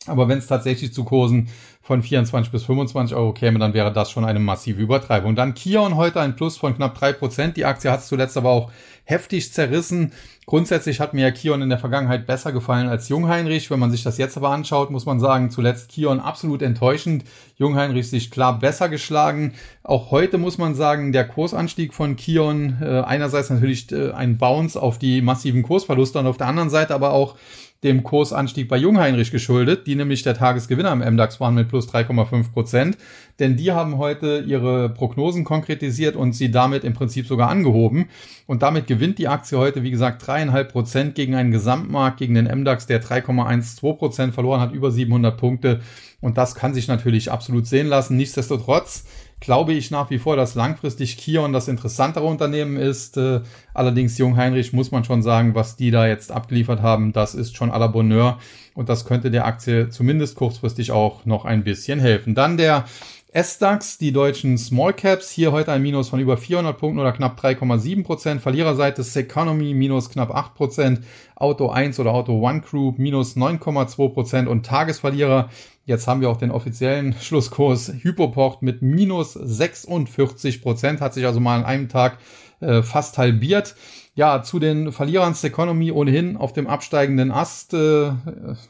Aber wenn es tatsächlich zu Kursen von 24 bis 25 Euro käme, dann wäre das schon eine massive Übertreibung. Dann Kion heute ein Plus von knapp drei Prozent. Die Aktie hat es zuletzt aber auch heftig zerrissen. Grundsätzlich hat mir Kion in der Vergangenheit besser gefallen als Jungheinrich. Wenn man sich das jetzt aber anschaut, muss man sagen, zuletzt Kion absolut enttäuschend. Jungheinrich sich klar besser geschlagen. Auch heute muss man sagen, der Kursanstieg von Kion, äh, einerseits natürlich äh, ein Bounce auf die massiven Kursverluste und auf der anderen Seite aber auch dem Kursanstieg bei Jungheinrich geschuldet, die nämlich der Tagesgewinner im MDAX waren mit plus 3,5 Prozent. Denn die haben heute ihre Prognosen konkretisiert und sie damit im Prinzip sogar angehoben. Und damit gewinnt die Aktie heute, wie gesagt, dreieinhalb Prozent gegen einen Gesamtmarkt, gegen den MDAX, der 3,12 Prozent verloren hat, über 700 Punkte. Und das kann sich natürlich absolut sehen lassen. Nichtsdestotrotz glaube ich nach wie vor, dass langfristig Kion das interessantere Unternehmen ist. Äh, allerdings Jung Heinrich muss man schon sagen, was die da jetzt abgeliefert haben, das ist schon à la Bonheur. Und das könnte der Aktie zumindest kurzfristig auch noch ein bisschen helfen. Dann der S-DAX, die deutschen Small Caps, hier heute ein Minus von über 400 Punkten oder knapp 3,7 Prozent. Verliererseite Seconomy minus knapp 8 Prozent. Auto 1 oder Auto One Group minus 9,2 Prozent und Tagesverlierer Jetzt haben wir auch den offiziellen [laughs] Schlusskurs Hypoport mit minus 46 Prozent, hat sich also mal an einem Tag äh, fast halbiert. Ja, zu den Verlierern der Economy ohnehin auf dem absteigenden Ast. Äh,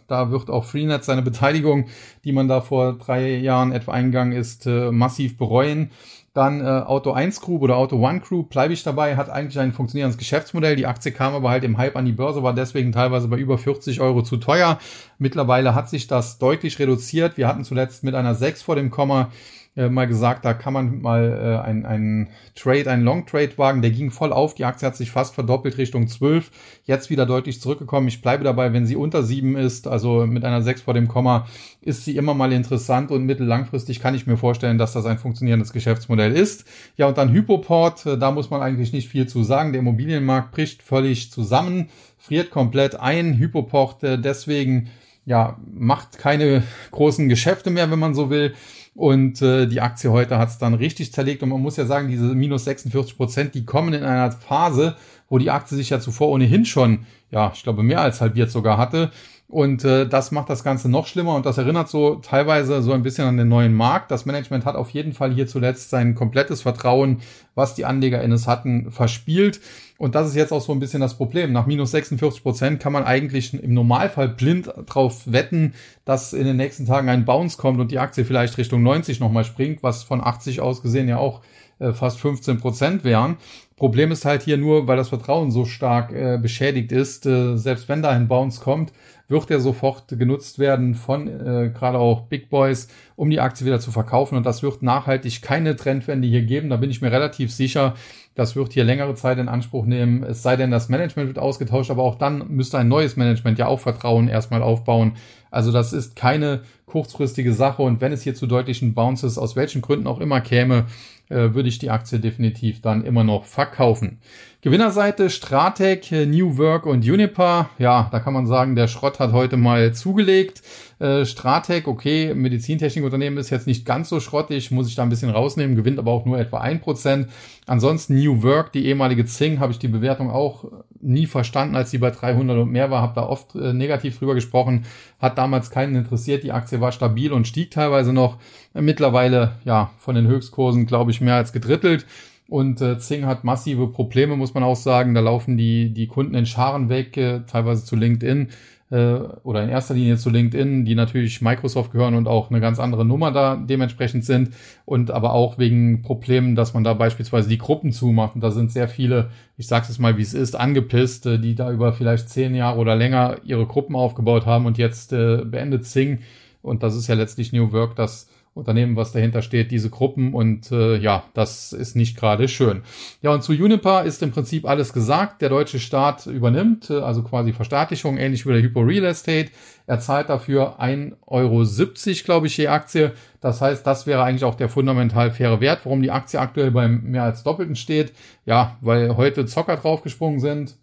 da wird auch Freenet seine Beteiligung, die man da vor drei Jahren etwa eingegangen ist, äh, massiv bereuen. Dann äh, Auto 1 Group oder Auto 1 Group, bleibe ich dabei, hat eigentlich ein funktionierendes Geschäftsmodell. Die Aktie kam aber halt im Hype an die Börse, war deswegen teilweise bei über 40 Euro zu teuer. Mittlerweile hat sich das deutlich reduziert. Wir hatten zuletzt mit einer 6 vor dem Komma äh, mal gesagt, da kann man mal äh, einen, einen Trade, einen Long Trade wagen, der ging voll auf, die Aktie hat sich fast verdoppelt Richtung 12, jetzt wieder deutlich zurückgekommen. Ich bleibe dabei, wenn sie unter 7 ist, also mit einer 6 vor dem Komma, ist sie immer mal interessant und mittellangfristig kann ich mir vorstellen, dass das ein funktionierendes Geschäftsmodell ist. Ja, und dann Hypoport, äh, da muss man eigentlich nicht viel zu sagen. Der Immobilienmarkt bricht völlig zusammen, friert komplett ein. Hypoport äh, deswegen ja, macht keine großen Geschäfte mehr, wenn man so will. Und äh, die Aktie heute hat es dann richtig zerlegt. Und man muss ja sagen, diese minus 46 Prozent, die kommen in einer Phase, wo die Aktie sich ja zuvor ohnehin schon, ja, ich glaube, mehr als halbiert sogar hatte. Und äh, das macht das Ganze noch schlimmer und das erinnert so teilweise so ein bisschen an den neuen Markt. Das Management hat auf jeden Fall hier zuletzt sein komplettes Vertrauen, was die Anleger in es hatten, verspielt. Und das ist jetzt auch so ein bisschen das Problem. Nach minus 46 Prozent kann man eigentlich im Normalfall blind drauf wetten, dass in den nächsten Tagen ein Bounce kommt und die Aktie vielleicht Richtung 90 nochmal springt, was von 80 aus gesehen ja auch äh, fast 15 Prozent wären. Problem ist halt hier nur, weil das Vertrauen so stark äh, beschädigt ist, äh, selbst wenn da ein Bounce kommt, wird er sofort genutzt werden von äh, gerade auch Big Boys, um die Aktie wieder zu verkaufen. Und das wird nachhaltig keine Trendwende hier geben. Da bin ich mir relativ sicher. Das wird hier längere Zeit in Anspruch nehmen. Es sei denn, das Management wird ausgetauscht, aber auch dann müsste ein neues Management ja auch Vertrauen erstmal aufbauen. Also das ist keine kurzfristige Sache. Und wenn es hier zu deutlichen Bounces aus welchen Gründen auch immer käme, äh, würde ich die Aktie definitiv dann immer noch verkaufen. Gewinnerseite Stratec, äh, New Work und Uniper. Ja, da kann man sagen, der Schrott hat heute mal zugelegt. Äh, Stratec, okay, Medizintechnikunternehmen ist jetzt nicht ganz so schrottig, muss ich da ein bisschen rausnehmen, gewinnt aber auch nur etwa ein Prozent. Ansonsten New Work, die ehemalige Zing, habe ich die Bewertung auch nie verstanden, als die bei 300 und mehr war, habe da oft äh, negativ drüber gesprochen, hat damals keinen interessiert, die Aktie war stabil und stieg teilweise noch. Mittlerweile, ja, von den Höchstkursen, glaube ich, mehr als gedrittelt. Und äh, Zing hat massive Probleme, muss man auch sagen. Da laufen die, die Kunden in Scharen weg, äh, teilweise zu LinkedIn äh, oder in erster Linie zu LinkedIn, die natürlich Microsoft gehören und auch eine ganz andere Nummer da dementsprechend sind. Und aber auch wegen Problemen, dass man da beispielsweise die Gruppen zumacht. Und da sind sehr viele, ich sag's jetzt mal, wie es ist, angepisst, äh, die da über vielleicht zehn Jahre oder länger ihre Gruppen aufgebaut haben und jetzt äh, beendet Zing. Und das ist ja letztlich New Work, das Unternehmen, was dahinter steht, diese Gruppen und äh, ja, das ist nicht gerade schön. Ja, und zu Uniper ist im Prinzip alles gesagt. Der deutsche Staat übernimmt, äh, also quasi Verstaatlichung, ähnlich wie der Hypo Real Estate. Er zahlt dafür 1,70 Euro, glaube ich, je Aktie. Das heißt, das wäre eigentlich auch der fundamental faire Wert, warum die Aktie aktuell beim mehr als Doppelten steht. Ja, weil heute Zocker draufgesprungen sind.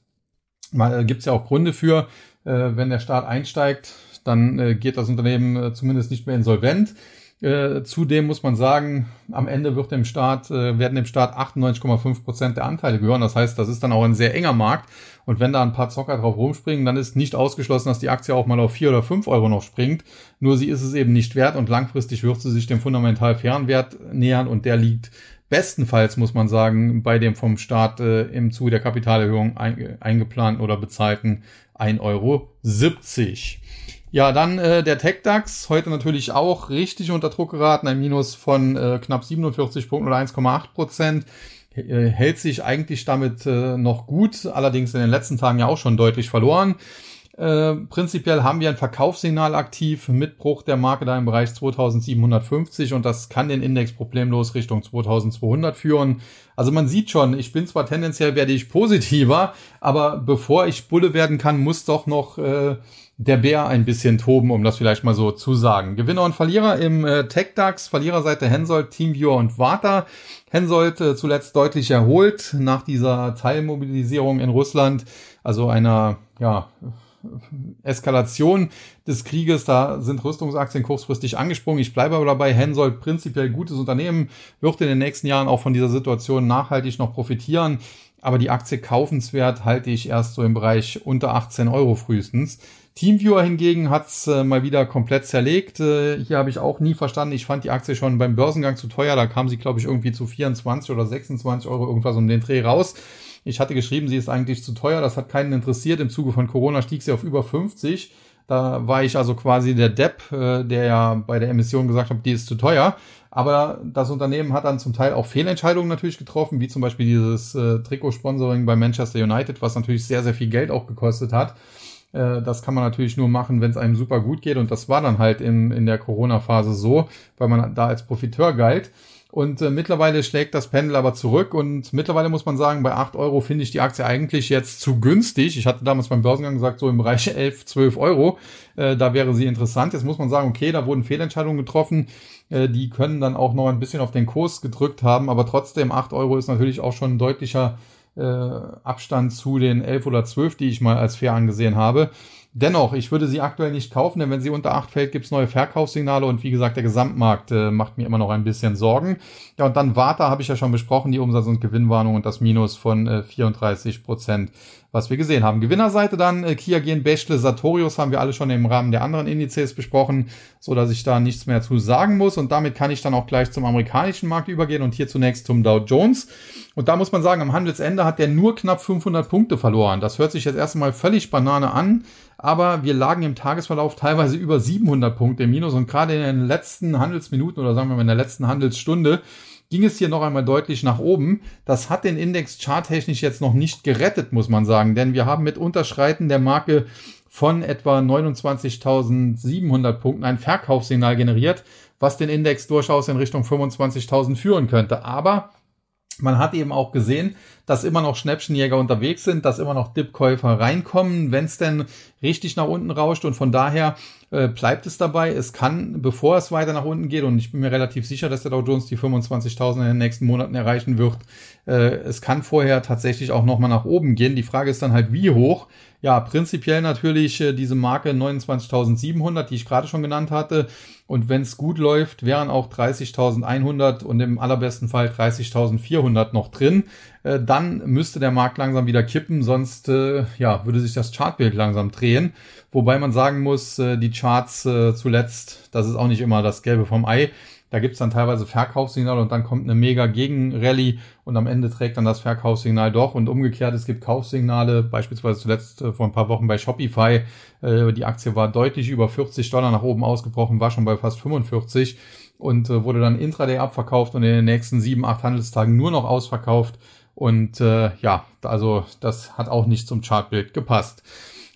Mal, äh, Gibt es ja auch Gründe für, äh, wenn der Staat einsteigt, dann äh, geht das Unternehmen äh, zumindest nicht mehr insolvent. Äh, zudem muss man sagen, am Ende wird dem Staat, äh, werden dem Staat 98,5 Prozent der Anteile gehören. Das heißt, das ist dann auch ein sehr enger Markt. Und wenn da ein paar Zocker drauf rumspringen, dann ist nicht ausgeschlossen, dass die Aktie auch mal auf vier oder fünf Euro noch springt. Nur sie ist es eben nicht wert und langfristig wird sie sich dem fundamental fairen Wert nähern und der liegt bestenfalls, muss man sagen, bei dem vom Staat äh, im Zuge der Kapitalerhöhung ein, eingeplanten oder bezahlten 1,70 Euro. Ja, dann äh, der TechDAX, heute natürlich auch richtig unter Druck geraten, ein Minus von äh, knapp 47 Punkten oder 1,8 Prozent. Äh, hält sich eigentlich damit äh, noch gut, allerdings in den letzten Tagen ja auch schon deutlich verloren. Äh, prinzipiell haben wir ein Verkaufssignal aktiv mit Bruch der Marke da im Bereich 2750 und das kann den Index problemlos Richtung 2200 führen. Also man sieht schon, ich bin zwar tendenziell werde ich positiver, aber bevor ich Bulle werden kann, muss doch noch äh, der Bär ein bisschen toben, um das vielleicht mal so zu sagen. Gewinner und Verlierer im äh, TechDAX, Verliererseite Hensoldt, Teamviewer und Warta. Hensoldt äh, zuletzt deutlich erholt nach dieser Teilmobilisierung in Russland, also einer, ja, Eskalation des Krieges, da sind Rüstungsaktien kurzfristig angesprungen. Ich bleibe aber dabei, Hensoldt prinzipiell gutes Unternehmen, wird in den nächsten Jahren auch von dieser Situation nachhaltig noch profitieren. Aber die Aktie kaufenswert halte ich erst so im Bereich unter 18 Euro frühestens. Teamviewer hingegen hat's äh, mal wieder komplett zerlegt. Äh, hier habe ich auch nie verstanden. Ich fand die Aktie schon beim Börsengang zu teuer. Da kam sie, glaube ich, irgendwie zu 24 oder 26 Euro irgendwas um den Dreh raus. Ich hatte geschrieben, sie ist eigentlich zu teuer. Das hat keinen interessiert. Im Zuge von Corona stieg sie auf über 50. Da war ich also quasi der Depp, äh, der ja bei der Emission gesagt hat, die ist zu teuer. Aber das Unternehmen hat dann zum Teil auch Fehlentscheidungen natürlich getroffen, wie zum Beispiel dieses äh, Trikotsponsoring bei Manchester United, was natürlich sehr, sehr viel Geld auch gekostet hat. Äh, das kann man natürlich nur machen, wenn es einem super gut geht. Und das war dann halt in, in der Corona-Phase so, weil man da als Profiteur galt. Und äh, mittlerweile schlägt das Pendel aber zurück und mittlerweile muss man sagen, bei 8 Euro finde ich die Aktie eigentlich jetzt zu günstig. Ich hatte damals beim Börsengang gesagt, so im Bereich [laughs] 11, 12 Euro, äh, da wäre sie interessant. Jetzt muss man sagen, okay, da wurden Fehlentscheidungen getroffen, äh, die können dann auch noch ein bisschen auf den Kurs gedrückt haben, aber trotzdem 8 Euro ist natürlich auch schon ein deutlicher äh, Abstand zu den 11 oder 12, die ich mal als fair angesehen habe. Dennoch, ich würde sie aktuell nicht kaufen, denn wenn sie unter 8 fällt, gibt es neue Verkaufssignale und wie gesagt, der Gesamtmarkt äh, macht mir immer noch ein bisschen Sorgen. Ja, und dann Warta habe ich ja schon besprochen, die Umsatz- und Gewinnwarnung und das Minus von äh, 34 Prozent, was wir gesehen haben. Gewinnerseite dann äh, Kia Gen, Bechtle, Sartorius haben wir alle schon im Rahmen der anderen Indizes besprochen, so dass ich da nichts mehr zu sagen muss und damit kann ich dann auch gleich zum amerikanischen Markt übergehen und hier zunächst zum Dow Jones. Und da muss man sagen, am Handelsende hat der nur knapp 500 Punkte verloren. Das hört sich jetzt erstmal völlig Banane an aber wir lagen im Tagesverlauf teilweise über 700 Punkte im Minus und gerade in den letzten Handelsminuten oder sagen wir mal in der letzten Handelsstunde ging es hier noch einmal deutlich nach oben. Das hat den Index charttechnisch jetzt noch nicht gerettet, muss man sagen, denn wir haben mit Unterschreiten der Marke von etwa 29.700 Punkten ein Verkaufssignal generiert, was den Index durchaus in Richtung 25.000 führen könnte. Aber man hat eben auch gesehen, dass immer noch Schnäppchenjäger unterwegs sind, dass immer noch Dipkäufer reinkommen, wenn es denn richtig nach unten rauscht. Und von daher äh, bleibt es dabei. Es kann, bevor es weiter nach unten geht, und ich bin mir relativ sicher, dass der Dow Jones die 25.000 in den nächsten Monaten erreichen wird, äh, es kann vorher tatsächlich auch nochmal nach oben gehen. Die Frage ist dann halt, wie hoch. Ja, prinzipiell natürlich äh, diese Marke 29.700, die ich gerade schon genannt hatte. Und wenn es gut läuft, wären auch 30.100 und im allerbesten Fall 30.400 noch drin. Äh, dann müsste der Markt langsam wieder kippen, sonst äh, ja, würde sich das Chartbild langsam drehen. Wobei man sagen muss, äh, die Charts äh, zuletzt, das ist auch nicht immer das Gelbe vom Ei. Da gibt's dann teilweise Verkaufssignale und dann kommt eine mega Gegenrallye und am Ende trägt dann das Verkaufssignal doch. Und umgekehrt, es gibt Kaufsignale, beispielsweise zuletzt äh, vor ein paar Wochen bei Shopify. Äh, die Aktie war deutlich über 40 Dollar nach oben ausgebrochen, war schon bei fast 45 und wurde dann intraday abverkauft und in den nächsten sieben, acht Handelstagen nur noch ausverkauft. Und äh, ja, also das hat auch nicht zum Chartbild gepasst.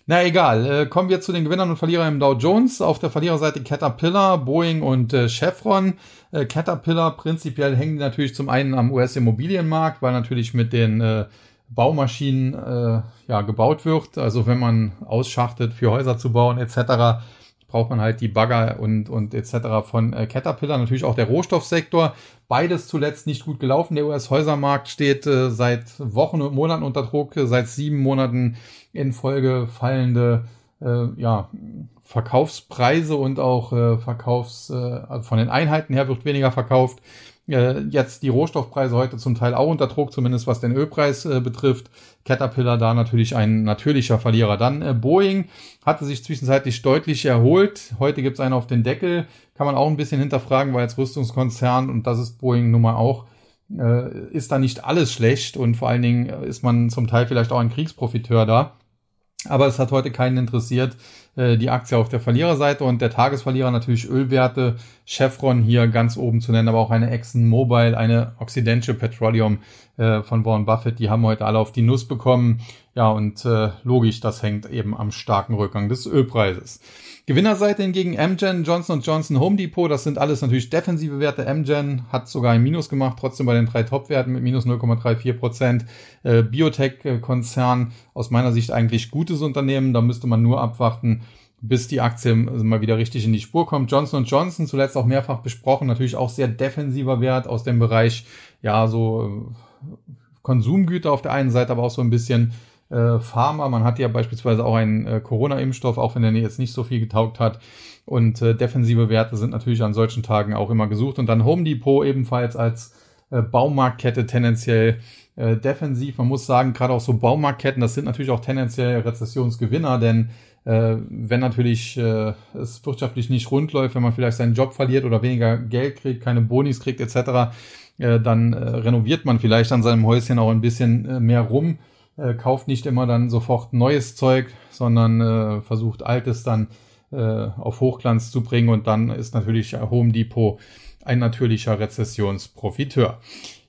Na egal, äh, kommen wir zu den Gewinnern und Verlierern im Dow Jones. Auf der Verliererseite Caterpillar, Boeing und äh, Chevron. Äh, Caterpillar prinzipiell hängen die natürlich zum einen am US-Immobilienmarkt, weil natürlich mit den äh, Baumaschinen äh, ja, gebaut wird. Also wenn man ausschachtet für Häuser zu bauen etc., braucht man halt die Bagger und, und etc. von äh, Caterpillar. Natürlich auch der Rohstoffsektor. Beides zuletzt nicht gut gelaufen. Der US-Häusermarkt steht äh, seit Wochen und Monaten unter Druck. Seit sieben Monaten in Folge fallende äh, ja, Verkaufspreise und auch äh, Verkaufs, äh, von den Einheiten her wird weniger verkauft. Äh, jetzt die Rohstoffpreise heute zum Teil auch unter Druck, zumindest was den Ölpreis äh, betrifft. Caterpillar da natürlich ein natürlicher Verlierer. Dann äh, Boeing hatte sich zwischenzeitlich deutlich erholt. Heute gibt's einen auf den Deckel. Kann man auch ein bisschen hinterfragen, weil als Rüstungskonzern, und das ist Boeing nun mal auch, äh, ist da nicht alles schlecht und vor allen Dingen ist man zum Teil vielleicht auch ein Kriegsprofiteur da. Aber es hat heute keinen interessiert. Äh, die Aktie auf der Verliererseite und der Tagesverlierer natürlich Ölwerte. Chevron hier ganz oben zu nennen, aber auch eine Exxon Mobil, eine Occidental Petroleum äh, von Warren Buffett. Die haben heute alle auf die Nuss bekommen. Ja, und äh, logisch, das hängt eben am starken Rückgang des Ölpreises. Gewinnerseite hingegen Amgen, Johnson Johnson, Home Depot, das sind alles natürlich defensive Werte. Amgen hat sogar ein Minus gemacht, trotzdem bei den drei Top-Werten mit minus 0,34 Prozent. Äh, Biotech-Konzern, aus meiner Sicht eigentlich gutes Unternehmen, da müsste man nur abwarten, bis die Aktie mal wieder richtig in die Spur kommt. Johnson Johnson, zuletzt auch mehrfach besprochen, natürlich auch sehr defensiver Wert aus dem Bereich, ja, so äh, Konsumgüter auf der einen Seite, aber auch so ein bisschen äh, Pharma. Man hat ja beispielsweise auch einen äh, Corona-Impfstoff, auch wenn der jetzt nicht so viel getaugt hat. Und äh, defensive Werte sind natürlich an solchen Tagen auch immer gesucht. Und dann Home Depot ebenfalls als äh, Baumarktkette tendenziell äh, defensiv. Man muss sagen, gerade auch so Baumarktketten, das sind natürlich auch tendenziell Rezessionsgewinner, denn äh, wenn natürlich äh, es wirtschaftlich nicht rund läuft, wenn man vielleicht seinen Job verliert oder weniger Geld kriegt, keine Bonis kriegt etc., äh, dann äh, renoviert man vielleicht an seinem Häuschen auch ein bisschen äh, mehr rum, äh, kauft nicht immer dann sofort neues Zeug, sondern äh, versucht altes dann äh, auf Hochglanz zu bringen und dann ist natürlich Home Depot ein natürlicher Rezessionsprofiteur.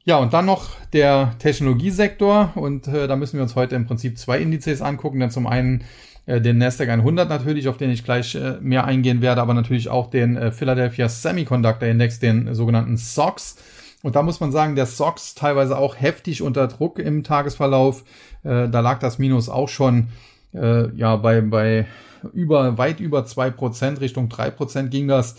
Ja, und dann noch der Technologiesektor und äh, da müssen wir uns heute im Prinzip zwei Indizes angucken, denn zum einen äh, den Nasdaq 100 natürlich, auf den ich gleich äh, mehr eingehen werde, aber natürlich auch den äh, Philadelphia Semiconductor Index, den sogenannten SOX. Und da muss man sagen, der SOX teilweise auch heftig unter Druck im Tagesverlauf. Äh, da lag das Minus auch schon äh, ja bei, bei über weit über zwei Prozent Richtung drei Prozent ging das.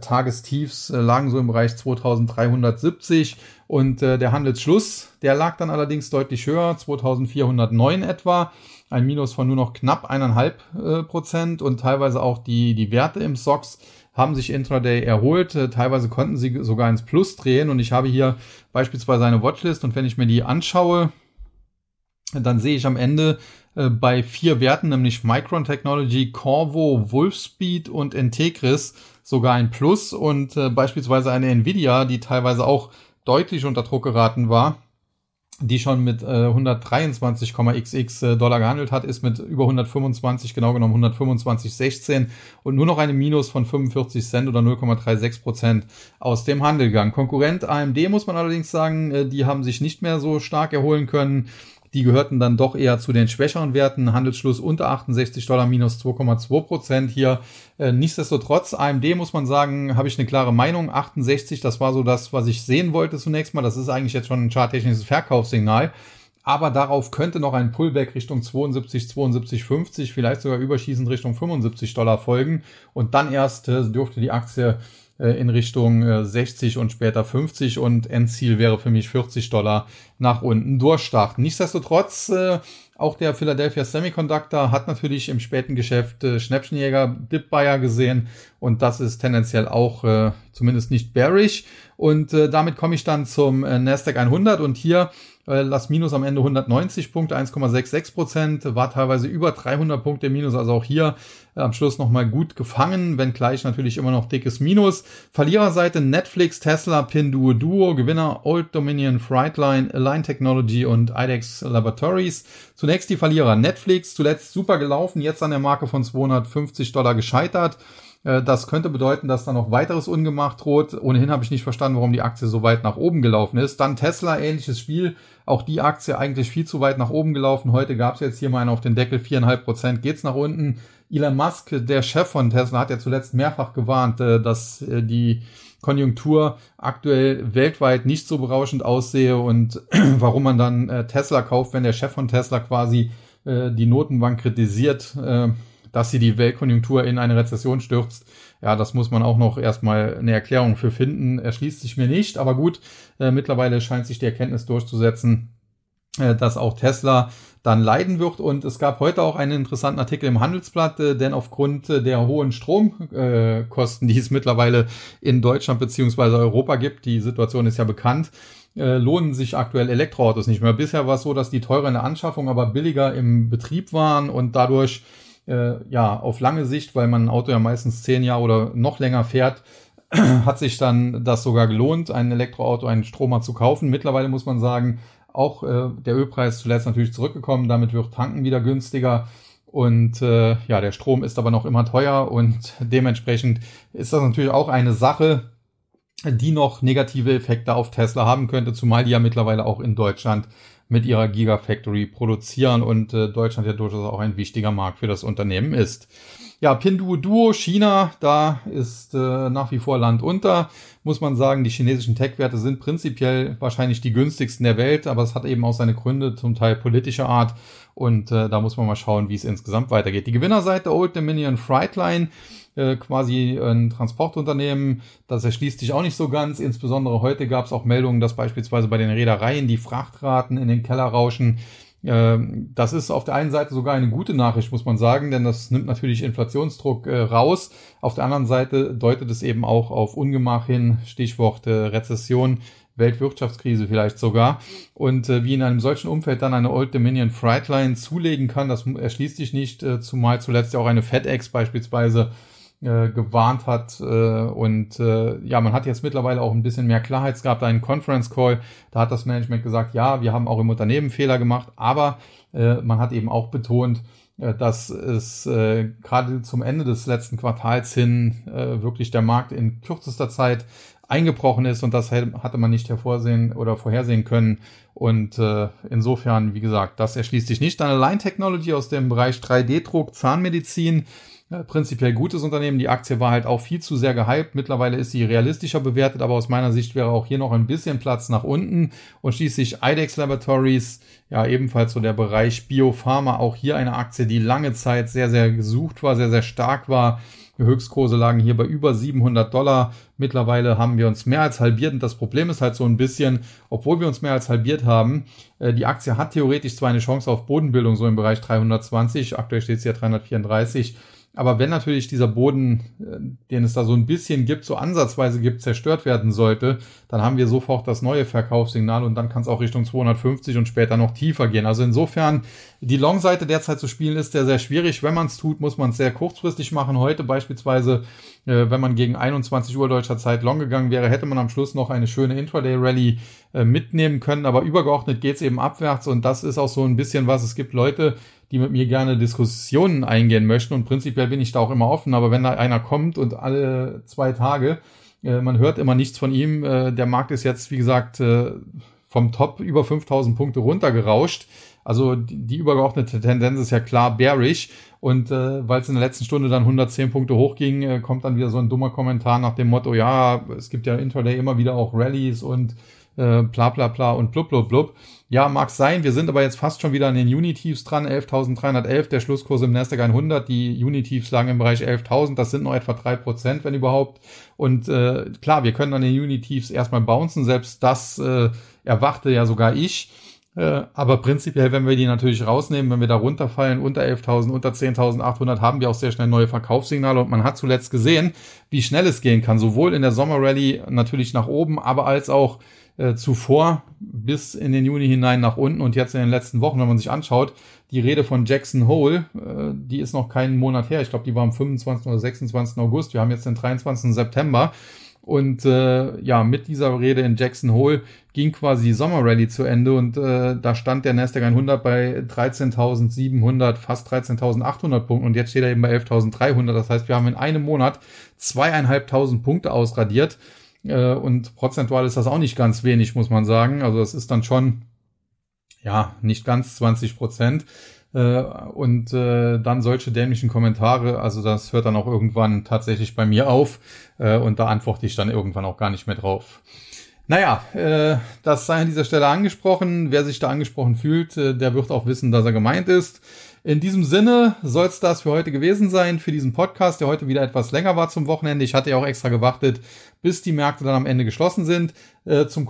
Tagestiefs äh, lagen so im Bereich 2370 und äh, der Handelsschluss, der lag dann allerdings deutlich höher, 2409 etwa, ein Minus von nur noch knapp eineinhalb äh, Prozent und teilweise auch die, die Werte im SOX haben sich intraday erholt, äh, teilweise konnten sie sogar ins Plus drehen. Und ich habe hier beispielsweise eine Watchlist. Und wenn ich mir die anschaue, dann sehe ich am Ende äh, bei vier Werten, nämlich Micron Technology, Corvo, Wolfspeed und Integris sogar ein Plus. Und äh, beispielsweise eine Nvidia, die teilweise auch deutlich unter Druck geraten war, die schon mit äh, 123,xx äh, Dollar gehandelt hat, ist mit über 125, genau genommen 125,16 und nur noch eine Minus von 45 Cent oder 0,36 Prozent aus dem Handel gegangen. Konkurrent AMD muss man allerdings sagen, äh, die haben sich nicht mehr so stark erholen können. Die gehörten dann doch eher zu den schwächeren Werten. Handelsschluss unter 68 Dollar minus 2,2 Prozent hier. Äh, nichtsdestotrotz, AMD muss man sagen, habe ich eine klare Meinung. 68, das war so das, was ich sehen wollte zunächst mal. Das ist eigentlich jetzt schon ein charttechnisches Verkaufssignal. Aber darauf könnte noch ein Pullback Richtung 72, 72, 50, vielleicht sogar überschießend Richtung 75 Dollar folgen. Und dann erst äh, dürfte die Aktie in Richtung äh, 60 und später 50 und Endziel wäre für mich 40 Dollar nach unten durchstarten. Nichtsdestotrotz, äh, auch der Philadelphia Semiconductor hat natürlich im späten Geschäft äh, Schnäppchenjäger Dip Buyer gesehen und das ist tendenziell auch äh, zumindest nicht bearish und äh, damit komme ich dann zum äh, Nasdaq 100 und hier äh, das Minus am Ende 190 Punkte, 1,66 Prozent, war teilweise über 300 Punkte Minus, also auch hier äh, am Schluss nochmal gut gefangen, wenngleich natürlich immer noch dickes Minus. Verliererseite Netflix, Tesla, Pinduo Duo, Gewinner Old Dominion, Frightline, Align Technology und IDEX Laboratories. Zunächst die Verlierer Netflix, zuletzt super gelaufen, jetzt an der Marke von 250 Dollar gescheitert. Äh, das könnte bedeuten, dass da noch weiteres Ungemacht droht. Ohnehin habe ich nicht verstanden, warum die Aktie so weit nach oben gelaufen ist. Dann Tesla, ähnliches Spiel. Auch die Aktie eigentlich viel zu weit nach oben gelaufen. Heute gab es jetzt hier mal einen auf den Deckel. Viereinhalb Prozent geht's nach unten. Elon Musk, der Chef von Tesla, hat ja zuletzt mehrfach gewarnt, äh, dass äh, die Konjunktur aktuell weltweit nicht so berauschend aussehe und [clears throat] warum man dann Tesla kauft, wenn der Chef von Tesla quasi die Notenbank kritisiert dass sie die Weltkonjunktur in eine Rezession stürzt. Ja, das muss man auch noch erstmal eine Erklärung für finden. Erschließt sich mir nicht, aber gut, äh, mittlerweile scheint sich die Erkenntnis durchzusetzen, äh, dass auch Tesla dann leiden wird. Und es gab heute auch einen interessanten Artikel im Handelsblatt, äh, denn aufgrund äh, der hohen Stromkosten, die es mittlerweile in Deutschland beziehungsweise Europa gibt, die Situation ist ja bekannt, äh, lohnen sich aktuell Elektroautos nicht mehr. Bisher war es so, dass die teurer in der Anschaffung, aber billiger im Betrieb waren und dadurch äh, ja, auf lange Sicht, weil man ein Auto ja meistens zehn Jahre oder noch länger fährt, [clears throat] hat sich dann das sogar gelohnt, ein Elektroauto, einen Stromer zu kaufen. Mittlerweile muss man sagen, auch äh, der Ölpreis zuletzt natürlich zurückgekommen, damit wird Tanken wieder günstiger. Und äh, ja, der Strom ist aber noch immer teuer und [laughs] dementsprechend ist das natürlich auch eine Sache, die noch negative Effekte auf Tesla haben könnte, zumal die ja mittlerweile auch in Deutschland mit ihrer Gigafactory produzieren und äh, Deutschland ja durchaus auch ein wichtiger Markt für das Unternehmen ist. Ja, Pinduoduo China, da ist äh, nach wie vor Land unter. Muss man sagen, die chinesischen Tech-Werte sind prinzipiell wahrscheinlich die günstigsten der Welt, aber es hat eben auch seine Gründe, zum Teil politischer Art. Und äh, da muss man mal schauen, wie es insgesamt weitergeht. Die Gewinnerseite Old Dominion Frightline äh, quasi ein Transportunternehmen. Das erschließt sich auch nicht so ganz. Insbesondere heute gab es auch Meldungen, dass beispielsweise bei den Reedereien die Frachtraten in den Keller rauschen. Ähm, das ist auf der einen Seite sogar eine gute Nachricht, muss man sagen, denn das nimmt natürlich Inflationsdruck äh, raus. Auf der anderen Seite deutet es eben auch auf Ungemach hin, Stichwort äh, Rezession Weltwirtschaftskrise vielleicht sogar. Und wie in einem solchen Umfeld dann eine Old Dominion Frightline zulegen kann, das erschließt sich nicht, zumal zuletzt ja auch eine FedEx beispielsweise äh, gewarnt hat. Äh, und äh, ja, man hat jetzt mittlerweile auch ein bisschen mehr Klarheit. Es gab einen Conference Call, da hat das Management gesagt, ja, wir haben auch im Unternehmen Fehler gemacht, aber äh, man hat eben auch betont, äh, dass es äh, gerade zum Ende des letzten Quartals hin äh, wirklich der Markt in kürzester Zeit eingebrochen ist und das hatte man nicht hervorsehen oder vorhersehen können. Und äh, insofern, wie gesagt, das erschließt sich nicht. Dann Line Technology aus dem Bereich 3D-Druck, Zahnmedizin prinzipiell gutes Unternehmen. Die Aktie war halt auch viel zu sehr gehypt. Mittlerweile ist sie realistischer bewertet, aber aus meiner Sicht wäre auch hier noch ein bisschen Platz nach unten. Und schließlich IDEX Laboratories, ja, ebenfalls so der Bereich Biopharma. Auch hier eine Aktie, die lange Zeit sehr, sehr gesucht war, sehr, sehr stark war. Die Höchstkurse lagen hier bei über 700 Dollar. Mittlerweile haben wir uns mehr als halbiert und das Problem ist halt so ein bisschen, obwohl wir uns mehr als halbiert haben, äh, die Aktie hat theoretisch zwar eine Chance auf Bodenbildung so im Bereich 320, aktuell steht sie ja 334, aber wenn natürlich dieser Boden, äh, den es da so ein bisschen gibt, so ansatzweise gibt, zerstört werden sollte, dann haben wir sofort das neue Verkaufssignal und dann kann es auch Richtung 250 und später noch tiefer gehen. Also insofern, die Long-Seite derzeit zu spielen ist sehr, sehr schwierig. Wenn man es tut, muss man es sehr kurzfristig machen. Heute beispielsweise, äh, wenn man gegen 21 Uhr deutscher Zeit long gegangen wäre, hätte man am Schluss noch eine schöne Intraday-Rally äh, mitnehmen können. Aber übergeordnet geht es eben abwärts und das ist auch so ein bisschen was. Es gibt Leute, die mit mir gerne Diskussionen eingehen möchten. Und prinzipiell bin ich da auch immer offen. Aber wenn da einer kommt und alle zwei Tage, äh, man hört immer nichts von ihm, äh, der Markt ist jetzt, wie gesagt, äh, vom Top über 5000 Punkte runtergerauscht. Also die, die übergeordnete Tendenz ist ja klar bearish. Und äh, weil es in der letzten Stunde dann 110 Punkte hochging, äh, kommt dann wieder so ein dummer Kommentar nach dem Motto, ja, es gibt ja Intraday immer wieder auch Rallies und äh, bla bla bla und blub blub blub. Ja, mag sein. Wir sind aber jetzt fast schon wieder an den Unitiefs dran. 11.311, der Schlusskurs im Nasdaq 100. Die Unitiefs lagen im Bereich 11.000. Das sind noch etwa drei Prozent, wenn überhaupt. Und äh, klar, wir können an den Unitiefs erstmal bouncen. Selbst das äh, erwachte ja sogar ich. Äh, aber prinzipiell, wenn wir die natürlich rausnehmen, wenn wir da runterfallen, unter 11.000, unter 10.800, haben wir auch sehr schnell neue Verkaufssignale. Und man hat zuletzt gesehen, wie schnell es gehen kann. Sowohl in der Sommerrally natürlich nach oben, aber als auch äh, zuvor bis in den Juni hinein nach unten und jetzt in den letzten Wochen, wenn man sich anschaut, die Rede von Jackson Hole, äh, die ist noch keinen Monat her. Ich glaube, die war am 25. oder 26. August. Wir haben jetzt den 23. September. Und äh, ja, mit dieser Rede in Jackson Hole ging quasi die Sommerrally zu Ende und äh, da stand der Nasdaq 100 bei 13.700, fast 13.800 Punkten und jetzt steht er eben bei 11.300. Das heißt, wir haben in einem Monat zweieinhalbtausend Punkte ausradiert. Äh, und prozentual ist das auch nicht ganz wenig, muss man sagen. Also das ist dann schon, ja, nicht ganz 20 Prozent. Äh, und äh, dann solche dämlichen Kommentare, also das hört dann auch irgendwann tatsächlich bei mir auf. Äh, und da antworte ich dann irgendwann auch gar nicht mehr drauf. Naja, äh, das sei an dieser Stelle angesprochen. Wer sich da angesprochen fühlt, äh, der wird auch wissen, dass er gemeint ist. In diesem Sinne soll es das für heute gewesen sein, für diesen Podcast, der heute wieder etwas länger war zum Wochenende. Ich hatte ja auch extra gewartet, bis die Märkte dann am Ende geschlossen sind. Äh, zum,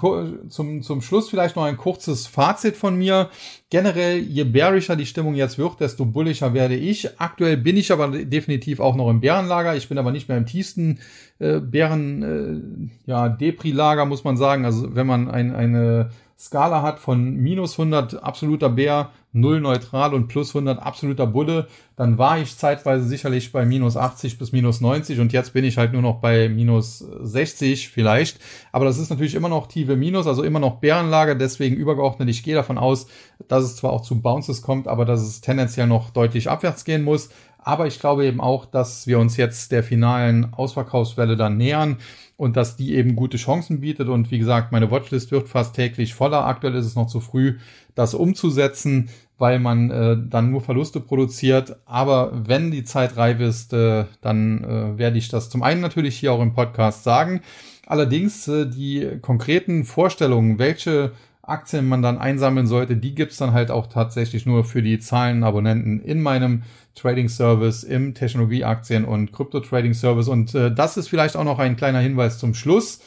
zum, zum Schluss vielleicht noch ein kurzes Fazit von mir. Generell, je bärischer die Stimmung jetzt wird, desto bullischer werde ich. Aktuell bin ich aber definitiv auch noch im Bärenlager. Ich bin aber nicht mehr im tiefsten äh, Bären, äh, ja, Depri-Lager, muss man sagen. Also wenn man ein, eine Skala hat von minus 100 absoluter Bär, 0 neutral und plus 100 absoluter Bulle, dann war ich zeitweise sicherlich bei minus 80 bis minus 90 und jetzt bin ich halt nur noch bei minus 60 vielleicht. Aber das ist natürlich immer noch tiefe Minus, also immer noch Bärenlager, deswegen übergeordnet. Ich gehe davon aus, dass es zwar auch zu Bounces kommt, aber dass es tendenziell noch deutlich abwärts gehen muss. Aber ich glaube eben auch, dass wir uns jetzt der finalen Ausverkaufswelle dann nähern und dass die eben gute Chancen bietet. Und wie gesagt, meine Watchlist wird fast täglich voller. Aktuell ist es noch zu früh, das umzusetzen, weil man äh, dann nur Verluste produziert. Aber wenn die Zeit reif ist, äh, dann äh, werde ich das zum einen natürlich hier auch im Podcast sagen. Allerdings äh, die konkreten Vorstellungen, welche Aktien man dann einsammeln sollte, die gibt's dann halt auch tatsächlich nur für die Zahlenabonnenten in meinem Trading Service, im Technologieaktien- und Krypto-Trading Service. Und äh, das ist vielleicht auch noch ein kleiner Hinweis zum Schluss.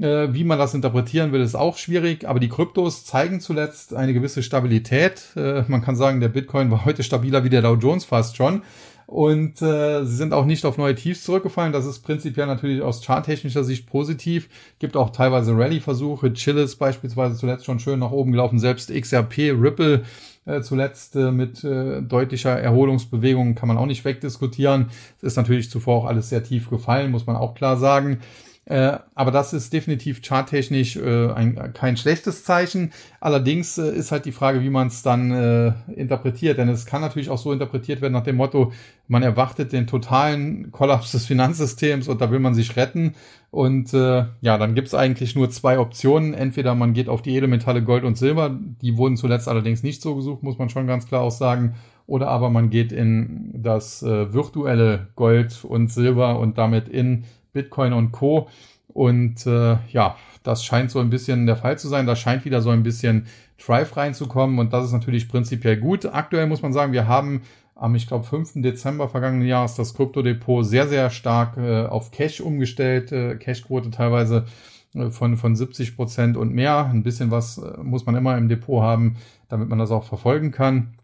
Äh, wie man das interpretieren will, ist auch schwierig, aber die Kryptos zeigen zuletzt eine gewisse Stabilität. Äh, man kann sagen, der Bitcoin war heute stabiler wie der Dow Jones fast schon. Und äh, sie sind auch nicht auf neue Tiefs zurückgefallen. Das ist prinzipiell natürlich aus charttechnischer Sicht positiv. Gibt auch teilweise Rallye-Versuche. Chill beispielsweise zuletzt schon schön nach oben gelaufen. Selbst XRP, Ripple äh, zuletzt äh, mit äh, deutlicher Erholungsbewegung kann man auch nicht wegdiskutieren. Es ist natürlich zuvor auch alles sehr tief gefallen, muss man auch klar sagen. Äh, aber das ist definitiv charttechnisch äh, ein, kein schlechtes Zeichen. Allerdings äh, ist halt die Frage, wie man es dann äh, interpretiert. Denn es kann natürlich auch so interpretiert werden nach dem Motto, man erwartet den totalen Kollaps des Finanzsystems und da will man sich retten. Und äh, ja, dann gibt es eigentlich nur zwei Optionen. Entweder man geht auf die Edelmetalle Gold und Silber, die wurden zuletzt allerdings nicht so gesucht, muss man schon ganz klar auch sagen. Oder aber man geht in das äh, virtuelle Gold und Silber und damit in Bitcoin und Co. Und äh, ja, das scheint so ein bisschen der Fall zu sein. Da scheint wieder so ein bisschen Drive reinzukommen und das ist natürlich prinzipiell gut. Aktuell muss man sagen, wir haben am, ich glaube, 5. Dezember vergangenen Jahres das Kryptodepot sehr, sehr stark äh, auf Cash umgestellt. Äh, Cashquote teilweise äh, von, von 70 Prozent und mehr. Ein bisschen was äh, muss man immer im Depot haben, damit man das auch verfolgen kann.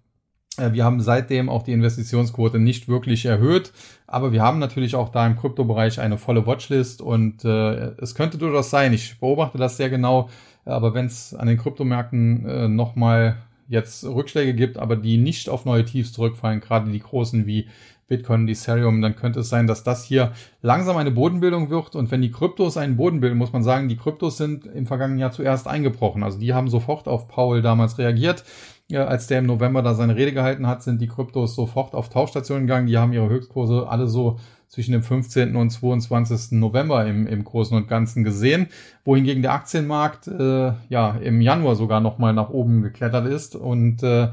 Äh, wir haben seitdem auch die Investitionsquote nicht wirklich erhöht, aber wir haben natürlich auch da im Kryptobereich eine volle Watchlist und äh, es könnte durchaus sein, ich beobachte das sehr genau, aber wenn es an den Kryptomärkten äh, nochmal jetzt Rückschläge gibt, aber die nicht auf neue Tiefs zurückfallen, gerade die großen wie Bitcoin und Ethereum, dann könnte es sein, dass das hier langsam eine Bodenbildung wird. Und wenn die Kryptos einen Boden bilden, muss man sagen, die Kryptos sind im vergangenen Jahr zuerst eingebrochen. Also die haben sofort auf Paul damals reagiert ja, als der im November da seine Rede gehalten hat, sind die Kryptos sofort auf Tauschstationen gegangen. Die haben ihre Höchstkurse alle so zwischen dem 15. und 22. November im, im Großen und Ganzen gesehen, wohingegen der Aktienmarkt äh, ja im Januar sogar nochmal nach oben geklettert ist und äh,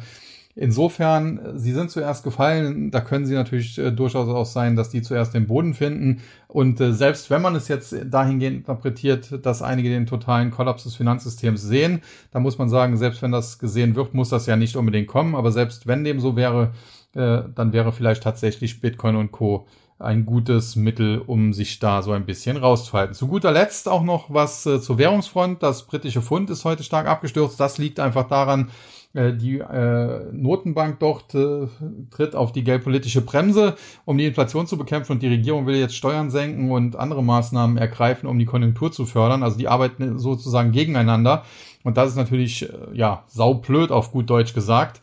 Insofern, sie sind zuerst gefallen, da können sie natürlich äh, durchaus auch sein, dass die zuerst den Boden finden. Und äh, selbst wenn man es jetzt dahingehend interpretiert, dass einige den totalen Kollaps des Finanzsystems sehen, dann muss man sagen, selbst wenn das gesehen wird, muss das ja nicht unbedingt kommen. Aber selbst wenn dem so wäre, äh, dann wäre vielleicht tatsächlich Bitcoin und Co ein gutes Mittel, um sich da so ein bisschen rauszuhalten. Zu guter Letzt auch noch was äh, zur Währungsfront. Das britische Pfund ist heute stark abgestürzt. Das liegt einfach daran, äh, die äh, Notenbank dort äh, tritt auf die geldpolitische Bremse, um die Inflation zu bekämpfen und die Regierung will jetzt Steuern senken und andere Maßnahmen ergreifen, um die Konjunktur zu fördern. Also die arbeiten sozusagen gegeneinander und das ist natürlich äh, ja saublöd auf gut Deutsch gesagt.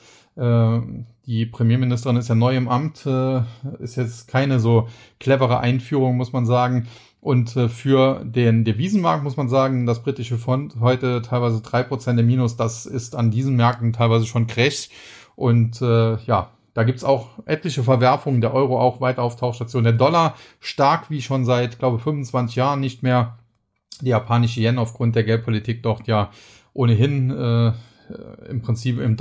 Die Premierministerin ist ja neu im Amt, äh, ist jetzt keine so clevere Einführung, muss man sagen. Und äh, für den Devisenmarkt muss man sagen, das britische Pfund heute teilweise drei Prozent im Minus, das ist an diesen Märkten teilweise schon crash. Und äh, ja, da gibt's auch etliche Verwerfungen. Der Euro auch weiter auf Tauchstation. Der Dollar stark wie schon seit, glaube 25 Jahren nicht mehr. Die japanische Yen aufgrund der Geldpolitik dort ja ohnehin äh, im Prinzip im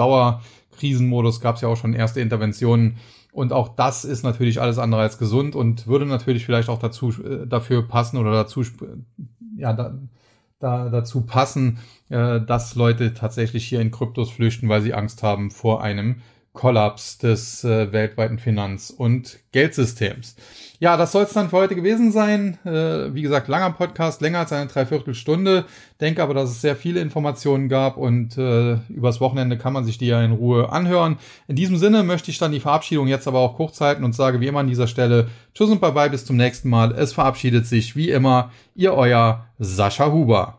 Dauerkrisenmodus gab's ja auch schon erste Interventionen. Und auch das ist natürlich alles andere als gesund und würde natürlich vielleicht auch dazu äh, dafür passen oder dazu ja da, da, dazu passen, äh, dass Leute tatsächlich hier in Kryptos flüchten, weil sie Angst haben vor einem Kollaps des äh, weltweiten Finanz- und Geldsystems. Ja, das soll es dann für heute gewesen sein. Äh, wie gesagt, langer Podcast, länger als eine Dreiviertelstunde. Denke aber, dass es sehr viele Informationen gab und äh, übers Wochenende kann man sich die ja in Ruhe anhören. In diesem Sinne möchte ich dann die Verabschiedung jetzt aber auch kurz halten und sage wie immer an dieser Stelle Tschüss und bye bye bis zum nächsten Mal. Es verabschiedet sich wie immer Ihr euer Sascha Huber.